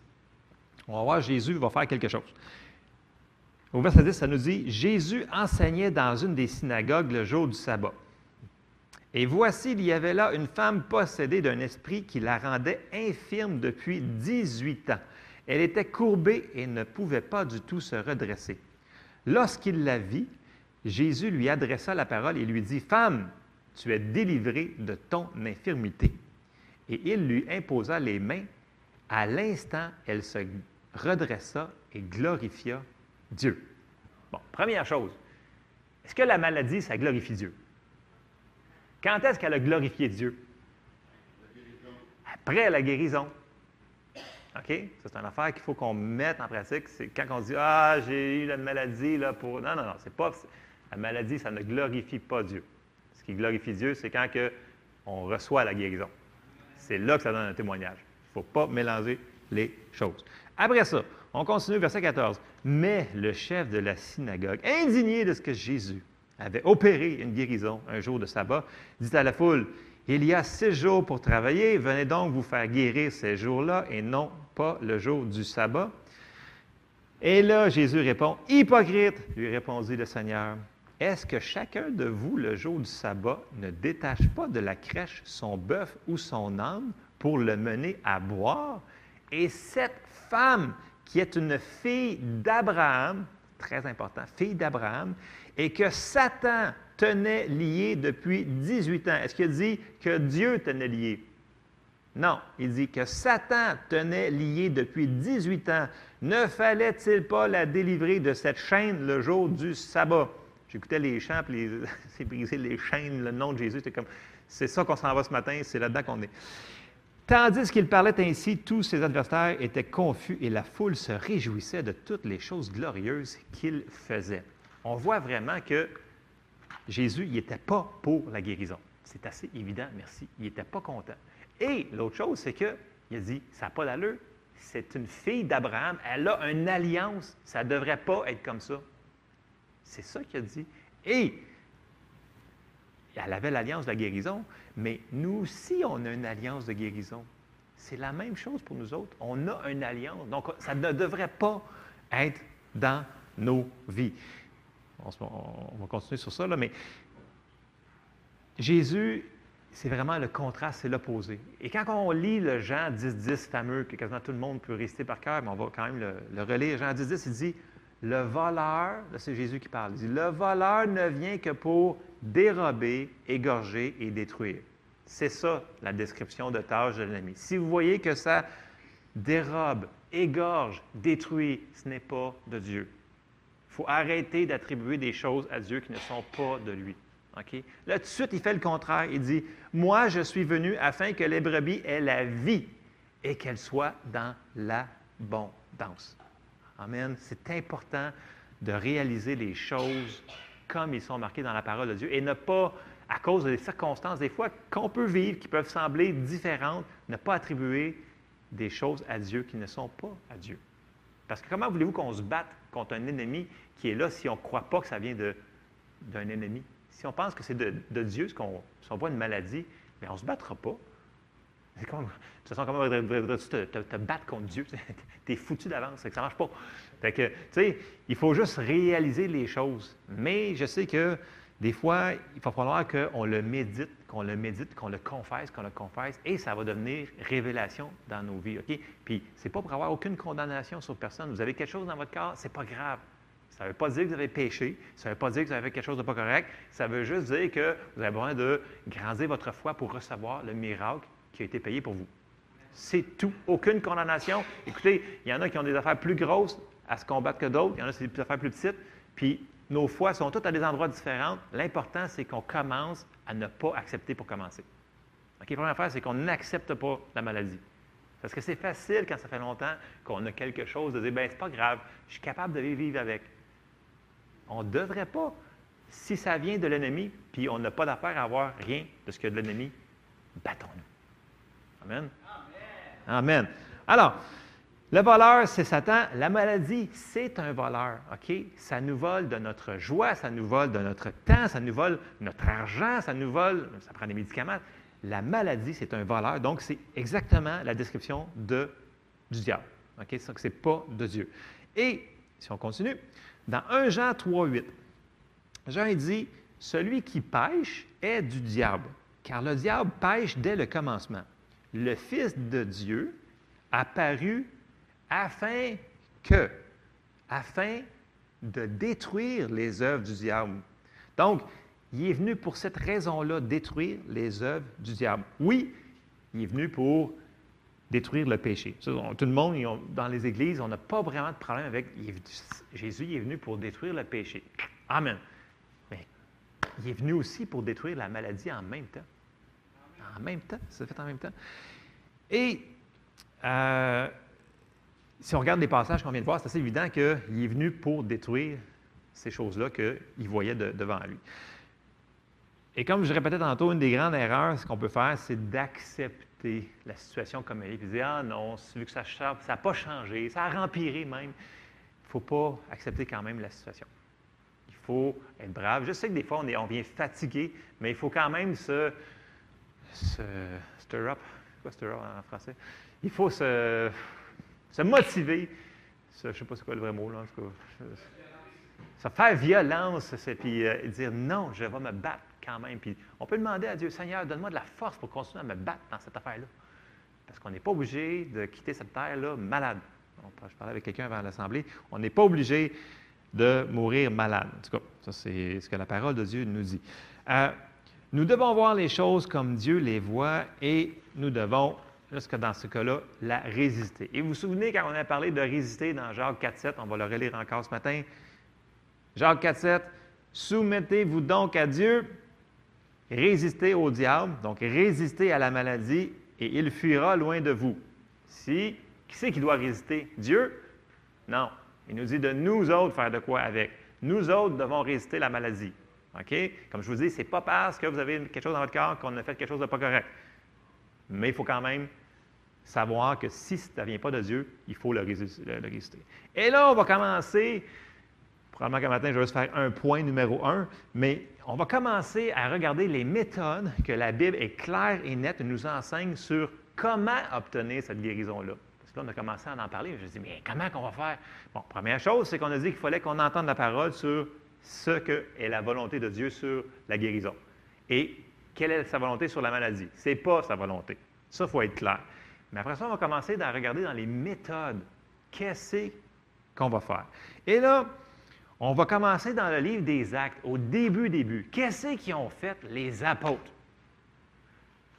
D: on va voir Jésus va faire quelque chose. Au verset 10, ça nous dit Jésus enseignait dans une des synagogues le jour du sabbat. Et voici, il y avait là une femme possédée d'un esprit qui la rendait infirme depuis 18 ans. Elle était courbée et ne pouvait pas du tout se redresser. Lorsqu'il la vit, Jésus lui adressa la parole et lui dit, Femme, tu es délivrée de ton infirmité. Et il lui imposa les mains. À l'instant, elle se redressa et glorifia Dieu. Bon, première chose, est-ce que la maladie, ça glorifie Dieu? Quand est-ce qu'elle a glorifié Dieu? Après la guérison. OK? C'est une affaire qu'il faut qu'on mette en pratique. C'est quand on dit Ah, j'ai eu la maladie là pour. Non, non, non, c'est pas. La maladie, ça ne glorifie pas Dieu. Ce qui glorifie Dieu, c'est quand on reçoit la guérison. C'est là que ça donne un témoignage. Il ne faut pas mélanger les choses. Après ça, on continue, verset 14. Mais le chef de la synagogue, indigné de ce que Jésus avait opéré une guérison un jour de sabbat, dit à la foule, il y a six jours pour travailler, venez donc vous faire guérir ces jours-là et non pas le jour du sabbat. Et là, Jésus répond, Hypocrite, lui répondit le Seigneur, est-ce que chacun de vous, le jour du sabbat, ne détache pas de la crèche son bœuf ou son âne pour le mener à boire? Et cette femme, qui est une fille d'Abraham, très important, fille d'Abraham, et que Satan tenait lié depuis 18 ans. Est-ce qu'il dit que Dieu tenait lié? Non, il dit que Satan tenait lié depuis 18 ans. Ne fallait-il pas la délivrer de cette chaîne le jour du sabbat? J'écoutais les chants, puis c'est brisé les chaînes, le nom de Jésus, c'est comme, c'est ça qu'on s'en va ce matin, c'est là-dedans qu'on est. Tandis qu'il parlait ainsi, tous ses adversaires étaient confus et la foule se réjouissait de toutes les choses glorieuses qu'il faisait. On voit vraiment que Jésus, il n'était pas pour la guérison. C'est assez évident, merci. Il n'était pas content. Et l'autre chose, c'est qu'il a dit, ça n'a pas d'allure. C'est une fille d'Abraham. Elle a une alliance. Ça ne devrait pas être comme ça. C'est ça qu'il a dit. Et elle avait l'alliance de la guérison, mais nous aussi, on a une alliance de guérison. C'est la même chose pour nous autres. On a une alliance. Donc, ça ne devrait pas être dans nos vies. On, va continuer sur ça, là, mais Jésus, c'est vraiment le contraste, c'est l'opposé. Et quand on lit le Jean 10, 10 fameux, que quasiment tout le monde peut réciter par cœur, mais on va quand même le, le relire, Jean 10, 10, il dit Le voleur, là c'est Jésus qui parle, il dit Le voleur ne vient que pour dérober, égorger et détruire. C'est ça la description de tâche de l'ennemi. Si vous voyez que ça dérobe, égorge, détruit, ce n'est pas de Dieu. Il faut arrêter d'attribuer des choses à Dieu qui ne sont pas de lui. Là, tout de suite, il fait le contraire. Il dit Moi, je suis venu afin que les brebis aient la vie et qu'elles soient dans l'abondance. Amen. C'est important de réaliser les choses comme ils sont marqués dans la parole de Dieu et ne pas à cause des circonstances, des fois, qu'on peut vivre, qui peuvent sembler différentes, ne pas attribuer des choses à Dieu qui ne sont pas à Dieu. Parce que comment voulez-vous qu'on se batte contre un ennemi qui est là si on ne croit pas que ça vient d'un ennemi? Si on pense que c'est de, Dieu, si on voit une maladie, mais on ne se battra pas. De toute façon, comment voudrais-tu te, battre contre Dieu? tu es foutu d'avance, ça ne marche pas. Fait que, tu sais, il faut juste réaliser les choses. Mais je sais que des fois, il va falloir qu'on le médite, qu'on le médite, qu'on le confesse, qu'on le confesse, et ça va devenir révélation dans nos vies. Puis, ce n'est pas pour avoir aucune condamnation sur personne. Vous avez quelque chose dans votre corps, ce n'est pas grave. Ça ne veut pas dire que vous avez péché, ça ne veut pas dire que vous avez fait quelque chose de pas correct, ça veut juste dire que vous avez besoin de grandir votre foi pour recevoir le miracle qui a été payé pour vous. C'est tout. Aucune condamnation. Écoutez, il y en a qui ont des affaires plus grosses à se combattre que d'autres, il y en a qui ont des affaires plus petites, puis nos foi sont toutes à des endroits différents. L'important, c'est qu'on commence à ne pas accepter pour commencer. La première affaire, c'est qu'on n'accepte pas la maladie. Parce que c'est facile quand ça fait longtemps qu'on a quelque chose de dire, ben c'est pas grave, je suis capable de vivre avec. On ne devrait pas. Si ça vient de l'ennemi, puis on n'a pas d'affaire à avoir rien de ce que de l'ennemi, battons-nous. Amen. Amen. Alors, le voleur, c'est Satan. La maladie, c'est un voleur. Ça nous vole de notre joie, ça nous vole de notre temps, ça nous vole notre argent, ça nous vole, ça prend des médicaments. La maladie, c'est un voleur. Donc, c'est exactement la description de, du diable. OK? Ce n'est pas de Dieu. Et, si on continue, dans 1 Jean 3, 8, Jean dit Celui qui pêche est du diable, car le diable pêche dès le commencement. Le Fils de Dieu apparu afin que, afin de détruire les œuvres du diable. Donc, il est venu pour cette raison-là, détruire les œuvres du diable. Oui, il est venu pour détruire le péché. tout le monde, dans les églises, on n'a pas vraiment de problème avec Jésus, il est venu pour détruire le péché. Amen. Mais il est venu aussi pour détruire la maladie en même temps. En même temps, ça fait en même temps. Et euh, si on regarde les passages qu'on vient de voir, c'est assez évident qu'il est venu pour détruire ces choses-là qu'il voyait devant lui. Et comme je répétais tantôt, une des grandes erreurs, ce qu'on peut faire, c'est d'accepter la situation comme elle est, puis dire Ah non, vu que ça n'a pas changé, ça a empiré même. Il ne faut pas accepter quand même la situation. Il faut être brave. Je sais que des fois, on, est, on vient fatigué, mais il faut quand même se, se stir up. Quoi stir up en français? Il faut se se motiver, je ne sais pas c'est quoi le vrai mot, là, en tout cas. Se faire violence, puis euh, dire non, je vais me battre quand même. Puis on peut demander à Dieu, Seigneur, donne-moi de la force pour continuer à me battre dans cette affaire-là. Parce qu'on n'est pas obligé de quitter cette terre-là malade. je parlais avec quelqu'un avant l'Assemblée. On n'est pas obligé de mourir malade. En tout cas, ça, c'est ce que la parole de Dieu nous dit. Euh, nous devons voir les choses comme Dieu les voit et nous devons jusque dans ce cas-là, la résister. Et vous vous souvenez quand on a parlé de résister dans Jacques 4.7, on va le relire encore ce matin. Jacques 4.7, soumettez-vous donc à Dieu, résistez au diable, donc résistez à la maladie, et il fuira loin de vous. Si, qui c'est qui doit résister? Dieu? Non. Il nous dit de nous autres faire de quoi avec. Nous autres devons résister à la maladie. OK? Comme je vous dis, ce n'est pas parce que vous avez quelque chose dans votre corps qu'on a fait quelque chose de pas correct. Mais il faut quand même savoir que si ça ne vient pas de Dieu, il faut le résister. Et là, on va commencer, probablement qu'un matin, je vais juste faire un point numéro un, mais on va commencer à regarder les méthodes que la Bible est claire et nette, nous enseigne sur comment obtenir cette guérison-là. Parce que là, on a commencé à en parler. Je me dis, mais comment qu'on va faire? Bon, première chose, c'est qu'on a dit qu'il fallait qu'on entende la parole sur ce que est la volonté de Dieu sur la guérison. Et quelle est sa volonté sur la maladie? Ce n'est pas sa volonté. Ça, il faut être clair. Mais après ça, on va commencer à regarder dans les méthodes. Qu'est-ce qu'on va faire? Et là, on va commencer dans le livre des Actes, au début, début. Qu'est-ce qu'ils ont fait les apôtres?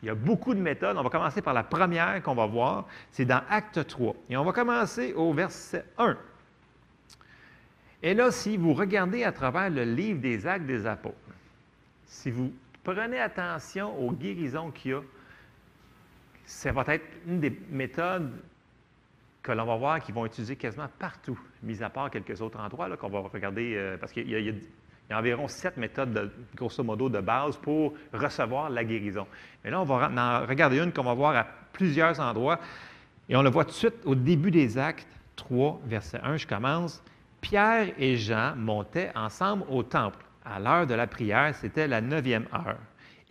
D: Il y a beaucoup de méthodes. On va commencer par la première qu'on va voir. C'est dans Acte 3. Et on va commencer au verset 1. Et là, si vous regardez à travers le livre des Actes des apôtres, si vous prenez attention aux guérisons qu'il y a ça va être une des méthodes que l'on va voir qu'ils vont utiliser quasiment partout, mis à part quelques autres endroits qu'on va regarder, euh, parce qu'il y, a environ sept méthodes, de, grosso modo, de base pour recevoir la guérison. Mais là, on va regarder une qu'on va voir à plusieurs endroits. Et on le voit tout de suite au début des Actes 3, verset 1. Je commence. Pierre et Jean montaient ensemble au temple. À l'heure de la prière, c'était la neuvième heure.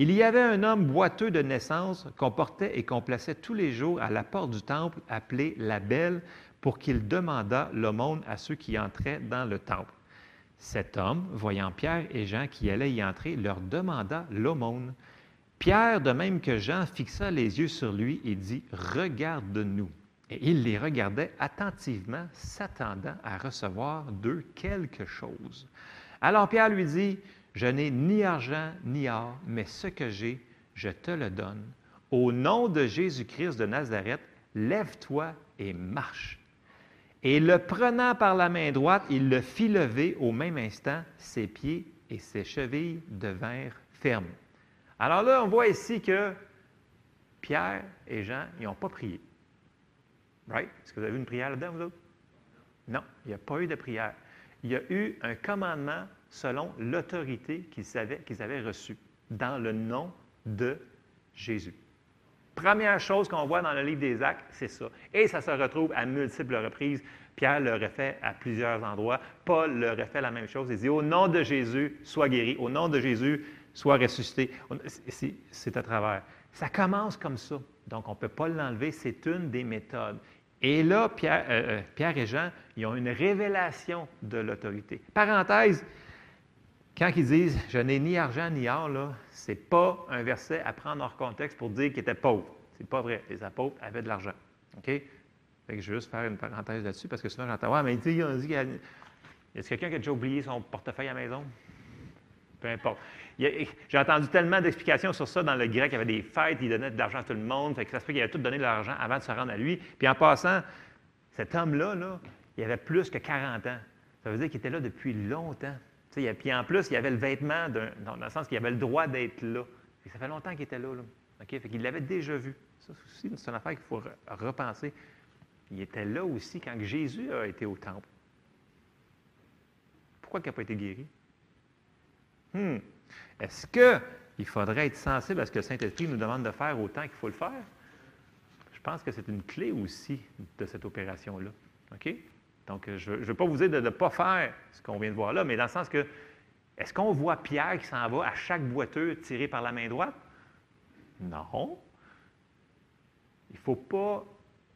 D: Il y avait un homme boiteux de naissance qu'on portait et qu'on plaçait tous les jours à la porte du temple, appelé la Belle, pour qu'il demandât l'aumône à ceux qui entraient dans le temple. Cet homme, voyant Pierre et Jean qui allaient y entrer, leur demanda l'aumône. Pierre, de même que Jean, fixa les yeux sur lui et dit, Regarde-nous. Et il les regardait attentivement, s'attendant à recevoir d'eux quelque chose. Alors Pierre lui dit, Je n'ai ni argent ni or, mais ce que j'ai, je te le donne. Au nom de Jésus-Christ de Nazareth, lève-toi et marche. Et le prenant par la main droite, il le fit lever au même instant, ses pieds et ses chevilles devinrent fermes. Alors là, on voit ici que Pierre et Jean, ils n'ont pas prié. Right? Est-ce que vous avez vu une prière là-dedans, vous autres? Non, il n'y a pas eu de prière. Il y a eu un commandement selon l'autorité qu'ils avaient, reçue dans le nom de Jésus. Première chose qu'on voit dans le livre des Actes, c'est ça. Et ça se retrouve à multiples reprises. Pierre le refait à plusieurs endroits. Paul le refait la même chose. Il dit Au nom de Jésus, sois guéri. Au nom de Jésus, sois ressuscité. C'est à travers. Ça commence comme ça. Donc, on ne peut pas l'enlever. C'est une des méthodes. Et là, Pierre, euh, euh, Pierre, et Jean, ils ont une révélation de l'autorité. Parenthèse, quand ils disent Je n'ai ni argent ni or, ce n'est pas un verset à prendre hors contexte pour dire qu'ils étaient pauvres. Ce n'est pas vrai. Les apôtres avaient de l'argent. OK? Fait que je vais juste faire une parenthèse là-dessus parce que souvent j'entends Ouais, mais il dit, on dit qu'il y a. Y a quelqu'un qui a déjà oublié son portefeuille à la maison? Peu importe. J'ai entendu tellement d'explications sur ça dans le grec. Il y avait des fêtes, il donnait de l'argent à tout le monde. Fait que ça se fait qu'il avait tout donné de l'argent avant de se rendre à lui. Puis en passant, cet homme-là, là, il avait plus que 40 ans. Ça veut dire qu'il était là depuis longtemps. Puis en plus, il avait le vêtement, dans, le sens qu'il avait le droit d'être là. ça fait longtemps qu'il était là. là. Fait qu'il l'avait déjà vu. Ça aussi, c'est une affaire qu'il faut repenser. Il était là aussi quand Jésus a été au temple. Pourquoi il n'a pas été guéri? Hmm. Est-ce qu'il faudrait être sensible à ce que le Saint-Esprit nous demande de faire autant qu'il faut le faire? Je pense que c'est une clé aussi de cette opération-là. OK? Donc, je ne veux pas vous dire de ne pas faire ce qu'on vient de voir là, mais dans le sens que, est-ce qu'on voit Pierre qui s'en va à chaque boiteux tiré par la main droite? Non. Il faut pas,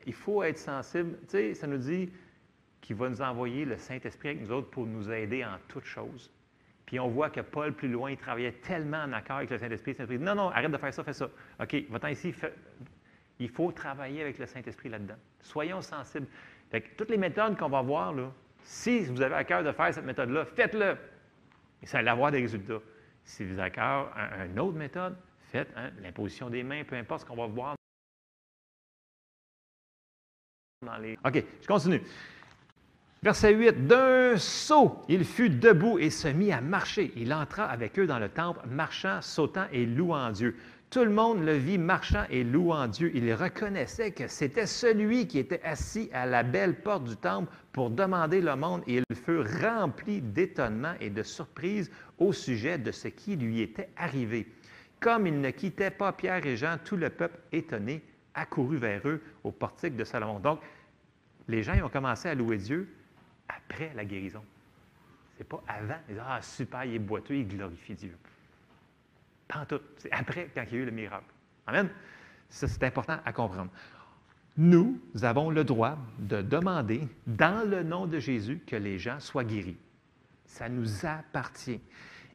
D: il faut être sensible. Tu sais, ça nous dit qu'il va nous envoyer le Saint-Esprit avec nous autres pour nous aider en toutes choses. Puis on voit que Paul, plus loin, il travaillait tellement en accord avec le Saint-Esprit. Non, non, arrête de faire ça, fais ça. OK, va-t'en ici. Il faut travailler avec le Saint-Esprit là-dedans. Soyons sensibles. Toutes les méthodes qu'on va voir, là, si vous avez à cœur de faire cette méthode-là, faites-le. Et ça va avoir des résultats. Si vous avez à cœur une autre méthode, faites hein, l'imposition des mains, peu importe ce qu'on va voir. OK, je continue. Verset 8, d'un saut, il fut debout et se mit à marcher. Il entra avec eux dans le temple, marchant, sautant et louant Dieu. Tout le monde le vit marchant et louant Dieu. Il reconnaissait que c'était celui qui était assis à la belle porte du temple pour demander le monde et il fut rempli d'étonnement et de surprise au sujet de ce qui lui était arrivé. Comme il ne quittait pas Pierre et Jean, tout le peuple étonné accourut vers eux au portique de Salomon. Donc, les gens ont commencé à louer Dieu après la guérison. Ce n'est pas avant. Ils disent Ah, super, il est boiteux, il glorifie Dieu. Pas tout. C'est après, quand il y a eu le miracle. Amen. Ça, c'est important à comprendre. Nous avons le droit de demander, dans le nom de Jésus, que les gens soient guéris. Ça nous appartient.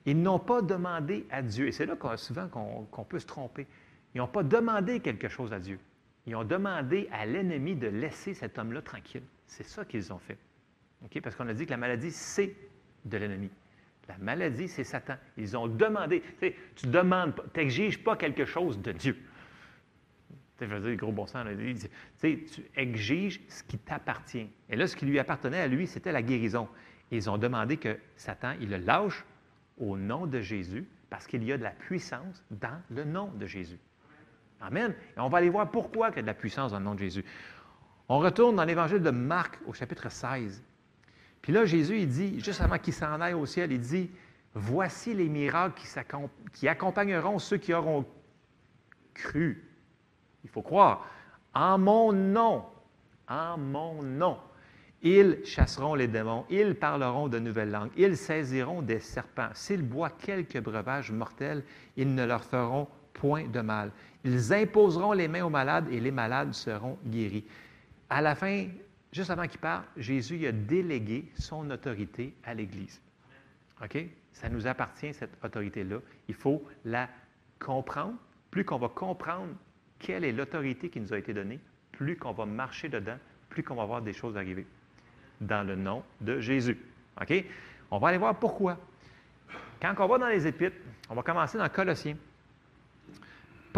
D: Ils n'ont pas demandé à Dieu, et c'est là souvent qu'on peut se tromper. Ils n'ont pas demandé quelque chose à Dieu. Ils ont demandé à l'ennemi de laisser cet homme-là tranquille. C'est ça qu'ils ont fait. Parce qu'on a dit que la maladie, c'est de l'ennemi. La maladie, c'est Satan. Ils ont demandé. Tu ne demandes pas, tu n'exiges pas quelque chose de Dieu. Je veux dire, gros bon sens, tu exiges ce qui t'appartient. Et là, ce qui lui appartenait à lui, c'était la guérison. Ils ont demandé que Satan, il le lâche au nom de Jésus, parce qu'il y a de la puissance dans le nom de Jésus. Amen. Et on va aller voir pourquoi il y a de la puissance dans le nom de Jésus. On retourne dans l'évangile de Marc au chapitre 16. Puis là, Jésus, il dit, juste avant qu'il s'en aille au ciel, il dit, Voici les miracles qui, accompagneront ceux qui auront cru. Il faut croire. En mon nom, en mon nom, ils chasseront les démons, ils parleront de nouvelles langues, ils saisiront des serpents. S'ils boivent quelques breuvages mortels, ils ne leur feront point de mal. Ils imposeront les mains aux malades et les malades seront guéris. À la fin, juste avant qu'il parte, Jésus a délégué son autorité à l'Église. OK? Ça nous appartient, cette autorité-là. Il faut la comprendre. Plus qu'on va comprendre quelle est l'autorité qui nous a été donnée, plus qu'on va marcher dedans, plus qu'on va voir des choses arriver. Dans le nom de Jésus. OK? On va aller voir pourquoi. Quand on va dans les Épîtres, on va commencer dans Colossiens.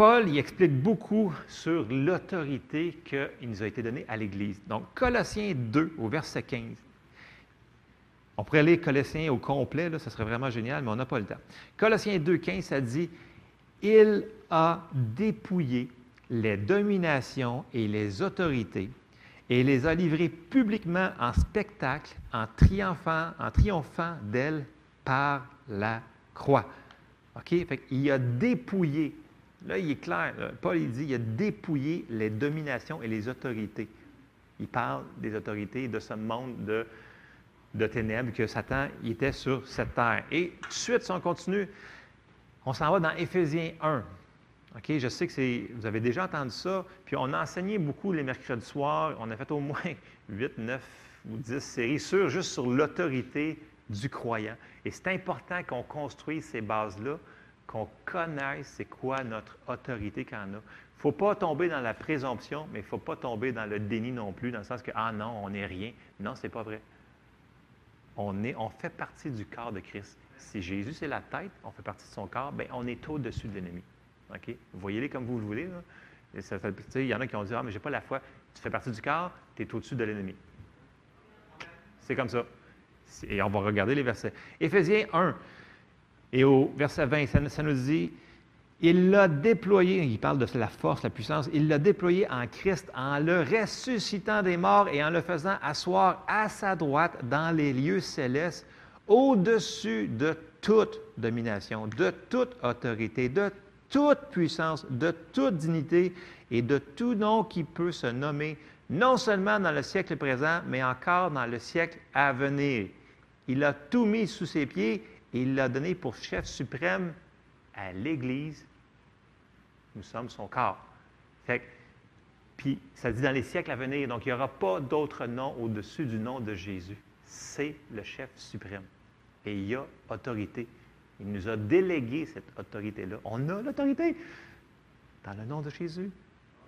D: Paul y explique beaucoup sur l'autorité qui nous a été donnée à l'Église. Donc, Colossiens 2, au verset 15. On pourrait lire Colossiens au complet, là, ça serait vraiment génial, mais on n'a pas le temps. Colossiens 2, 15, ça dit Il a dépouillé les dominations et les autorités et les a livrées publiquement en spectacle, en triomphant, en triomphant d'elles par la croix. OK? Il a dépouillé. Là, il est clair. Paul, il dit, il a dépouillé les dominations et les autorités. Il parle des autorités de ce monde de, de ténèbres que Satan était sur cette terre. Et tout de suite, si on continue, on s'en va dans Éphésiens 1. OK, je sais que c'est, vous avez déjà entendu ça, puis on a enseigné beaucoup les mercredis soirs. On a fait au moins 8, 9 ou 10 séries sur, juste sur l'autorité du croyant. Et c'est important qu'on construise ces bases-là, qu'on connaisse c'est quoi notre autorité qu'on a. Il ne faut pas tomber dans la présomption, mais il ne faut pas tomber dans le déni non plus, dans le sens que, ah non, on n'est rien. Non, ce n'est pas vrai. On, est, on fait partie du corps de Christ. Si Jésus, c'est la tête, on fait partie de son corps, bien, on est au-dessus de l'ennemi. OK? Voyez-les comme vous le voulez. il y en a qui ont dit Ah, mais j'ai pas la foi. Tu fais partie du corps, tu es au-dessus de l'ennemi. C'est comme ça. Et on va regarder les versets. Éphésiens 1, et au verset 20, ça, nous dit Il l'a déployé, il parle de la force, la puissance, il l'a déployé en Christ en le ressuscitant des morts et en le faisant asseoir à sa droite dans les lieux célestes, au-dessus de toute domination, de toute autorité, de toute puissance, de toute dignité et de tout nom qui peut se nommer, non seulement dans le siècle présent, mais encore dans le siècle à venir. Il a tout mis sous ses pieds il l'a donné pour chef suprême à l'Église. Nous sommes son corps. Puis ça dit dans les siècles à venir, donc il n'y aura pas d'autre nom au-dessus du nom de Jésus. C'est le chef suprême. Et il y a autorité. Il nous a délégué cette autorité-là. On a l'autorité dans le nom de Jésus.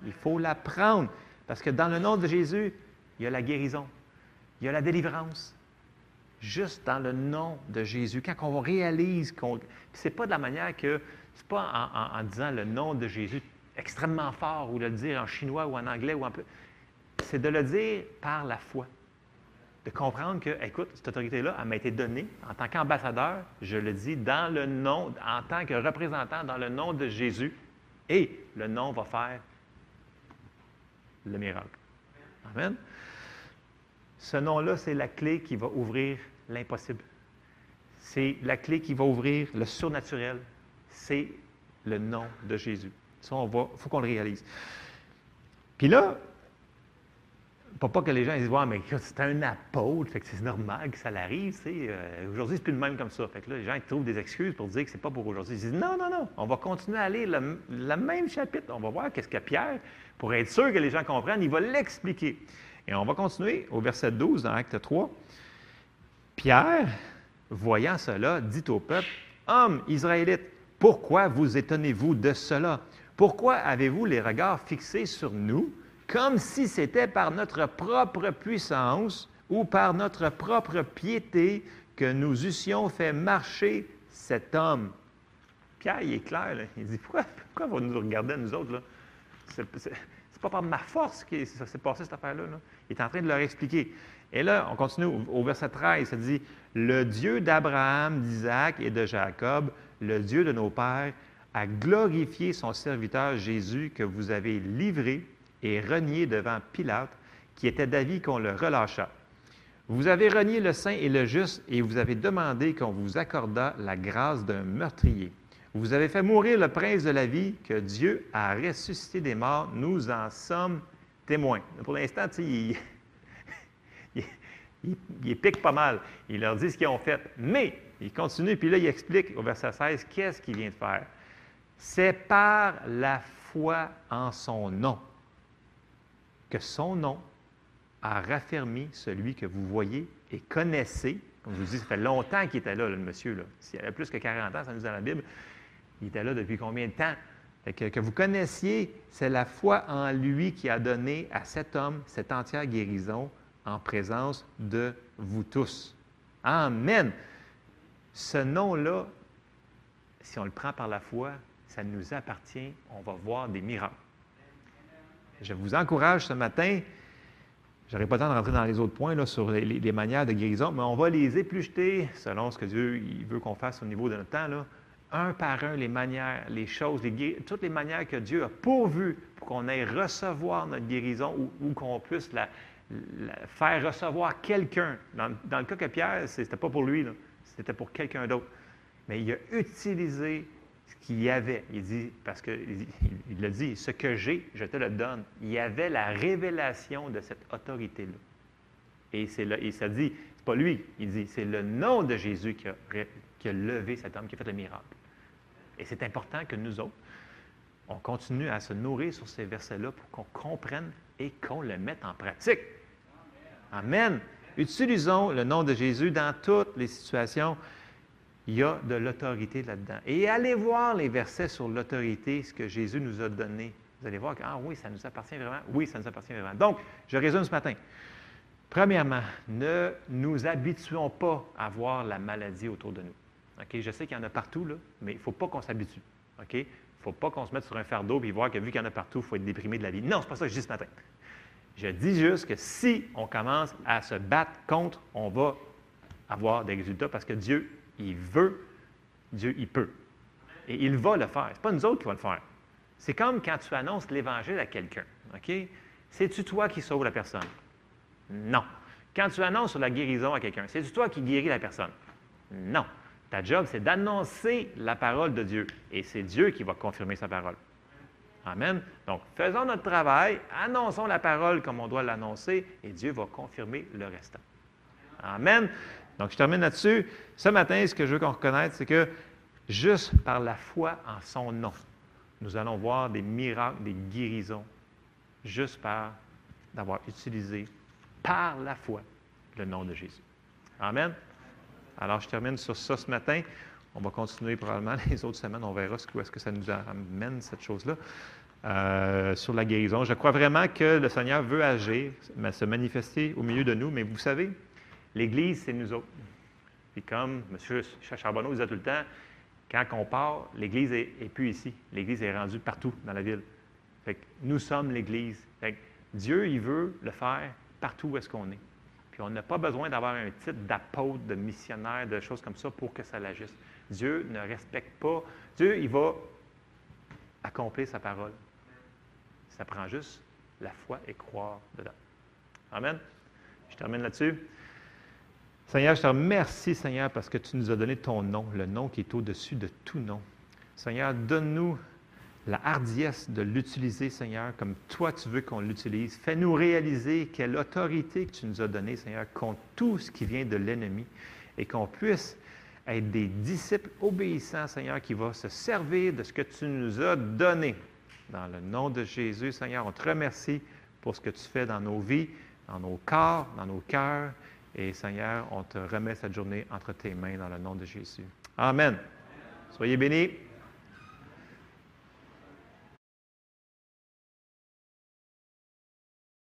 D: Il faut la prendre. Parce que dans le nom de Jésus, il y a la guérison, il y a la délivrance. Juste dans le nom de Jésus. Quand on réalise qu'on. Ce n'est pas de la manière que. C'est pas en, disant le nom de Jésus extrêmement fort ou le dire en chinois ou en anglais ou en peu. C'est de le dire par la foi. De comprendre que, écoute, cette autorité-là, elle m'a été donnée en tant qu'ambassadeur, je le dis dans le nom, en tant que représentant dans le nom de Jésus, et le nom va faire le miracle. Amen. Ce nom-là, c'est la clé qui va ouvrir l'impossible. C'est la clé qui va ouvrir le surnaturel. C'est le nom de Jésus. Ça, on faut qu'on le réalise. Puis là, pas, pas que les gens disent Ouais, mais c'est un apôtre, fait que c'est normal que ça l'arrive. euh, aujourd'hui, c'est plus de même comme ça. Les gens trouvent des excuses pour dire que c'est pas pour aujourd'hui. Ils disent Non, non, non, on va continuer à lire le, le même chapitre. On va voir qu'est-ce que Pierre, pour être sûr que les gens comprennent, il va l'expliquer. Et on va continuer au verset 12 dans Acte 3. Pierre, voyant cela, dit au peuple Hommes israélites, pourquoi vous étonnez-vous de cela? Pourquoi avez-vous les regards fixés sur nous, comme si c'était par notre propre puissance ou par notre propre piété que nous eussions fait marcher cet homme? Pierre, il est clair. Il dit Pourquoi, pourquoi vous nous regardez, nous autres? C'est, pas par ma force que ça s'est passé, cette affaire-là. là. Il est en train de leur expliquer. Et là, on continue au, verset 13. Ça dit Le Dieu d'Abraham, d'Isaac et de Jacob, le Dieu de nos pères, a glorifié son serviteur Jésus que vous avez livré et renié devant Pilate, qui était d'avis qu'on le relâchât. Vous avez renié le saint et le juste et vous avez demandé qu'on vous accordât la grâce d'un meurtrier. Vous avez fait mourir le prince de la vie que Dieu a ressuscité des morts. Nous en sommes témoins. Pour l'instant, il, il, pique pas mal. Il leur dit ce qu'ils ont fait. Mais il continue, puis là, il explique au verset 16 qu'est-ce qu'il vient de faire. C'est par la foi en son nom que son nom a raffermi celui que vous voyez et connaissez. Comme je vous dis, ça fait longtemps qu'il était là, le monsieur. S'il y avait plus que 40 ans, ça nous dit dans la Bible, il était là depuis combien de temps? que, vous connaissiez, c'est la foi en lui qui a donné à cet homme cette entière guérison en présence de vous tous. Amen. Ce nom-là, si on le prend par la foi, ça nous appartient. On va voir des miracles. Je vous encourage ce matin, je n'aurai pas le temps de rentrer dans les autres points là, sur les, manières de guérison, mais on va les éplucher selon ce que Dieu veut qu'on fasse au niveau de notre temps. Là un par un les manières, les choses, toutes les manières que Dieu a pourvues pour qu'on aille recevoir notre guérison ou, qu'on puisse la, faire recevoir quelqu'un. Dans, le cas que Pierre, ce n'était pas pour lui, c'était pour quelqu'un d'autre. Mais il a utilisé ce qu'il y avait. Il dit, parce qu'il il, dit, ce que j'ai, je te le donne. Il y avait la révélation de cette autorité-là. Et c'est là, il s'est dit, c'est pas lui, il dit, c'est le nom de Jésus qui a, qui a levé cet homme, qui a fait le miracle. Et c'est important que nous autres, on continue à se nourrir sur ces versets-là pour qu'on comprenne et qu'on le mette en pratique. Amen. Utilisons le nom de Jésus dans toutes les situations. Il y a de l'autorité là-dedans. Et allez voir les versets sur l'autorité, ce que Jésus nous a donné. Vous allez voir que, ah oui, ça nous appartient vraiment. Oui, ça nous appartient vraiment. Donc, je résume ce matin. Premièrement, ne nous habituons pas à voir la maladie autour de nous. Je sais qu'il y en a partout, mais il ne faut pas qu'on s'habitue. Ne faut pas qu'on se mette sur un fardeau et voir que vu qu'il y en a partout, il faut être déprimé de la vie. Non, ce n'est pas ça que je dis ce matin. Je dis juste que si on commence à se battre contre, on va avoir des résultats parce que Dieu, il veut, Dieu, il peut. Et il va le faire. Ce n'est pas nous autres qui va le faire. C'est comme quand tu annonces l'Évangile à quelqu'un. C'est-tu toi qui sauves la personne? Non. Quand tu annonces la guérison à quelqu'un, c'est-tu toi qui guéris la personne? Non. Ta job, c'est d'annoncer la parole de Dieu. Et c'est Dieu qui va confirmer sa parole. Amen. Donc, faisons notre travail, annonçons la parole comme on doit l'annoncer, et Dieu va confirmer le restant. Amen. Donc, je termine là-dessus. Ce matin, ce que je veux qu'on reconnaisse, c'est que juste par la foi en son nom, nous allons voir des miracles, des guérisons, juste par d'avoir utilisé par la foi le nom de Jésus. Amen. Alors, je termine sur ça ce matin. On va continuer probablement les autres semaines. On verra où est-ce que ça nous amène, cette chose-là. Euh, sur la guérison. Je crois vraiment que le Seigneur veut agir, se manifester au milieu de nous. Mais vous savez, l'Église, c'est nous autres. Puis comme M. Charbonneau disait tout le temps, quand on part, l'Église n'est plus ici. L'Église est rendue partout dans la ville. nous sommes l'Église. Dieu, il veut le faire partout où est-ce qu'on est. Puis on n'a pas besoin d'avoir un titre d'apôtre, de missionnaire, de choses comme ça pour que ça l'agisse. Dieu ne respecte pas. Dieu, il va accomplir sa parole. Ça prend juste la foi et croire dedans. Amen. Je termine là-dessus. Seigneur, je te remercie, Seigneur, parce que tu nous as donné ton nom, le nom qui est au-dessus de tout nom. Seigneur, donne-nous la hardiesse de l'utiliser, Seigneur, comme toi tu veux qu'on l'utilise. Fais-nous réaliser quelle autorité que tu nous as donnée, Seigneur, contre tout ce qui vient de l'ennemi et qu'on puisse être des disciples obéissants, Seigneur, qui vont se servir de ce que tu nous as donné. Dans le nom de Jésus, Seigneur, on te remercie pour ce que tu fais dans nos vies, dans nos corps, dans nos cœurs. Et Seigneur, on te remet cette journée entre tes mains dans le nom de Jésus. Amen. Soyez bénis.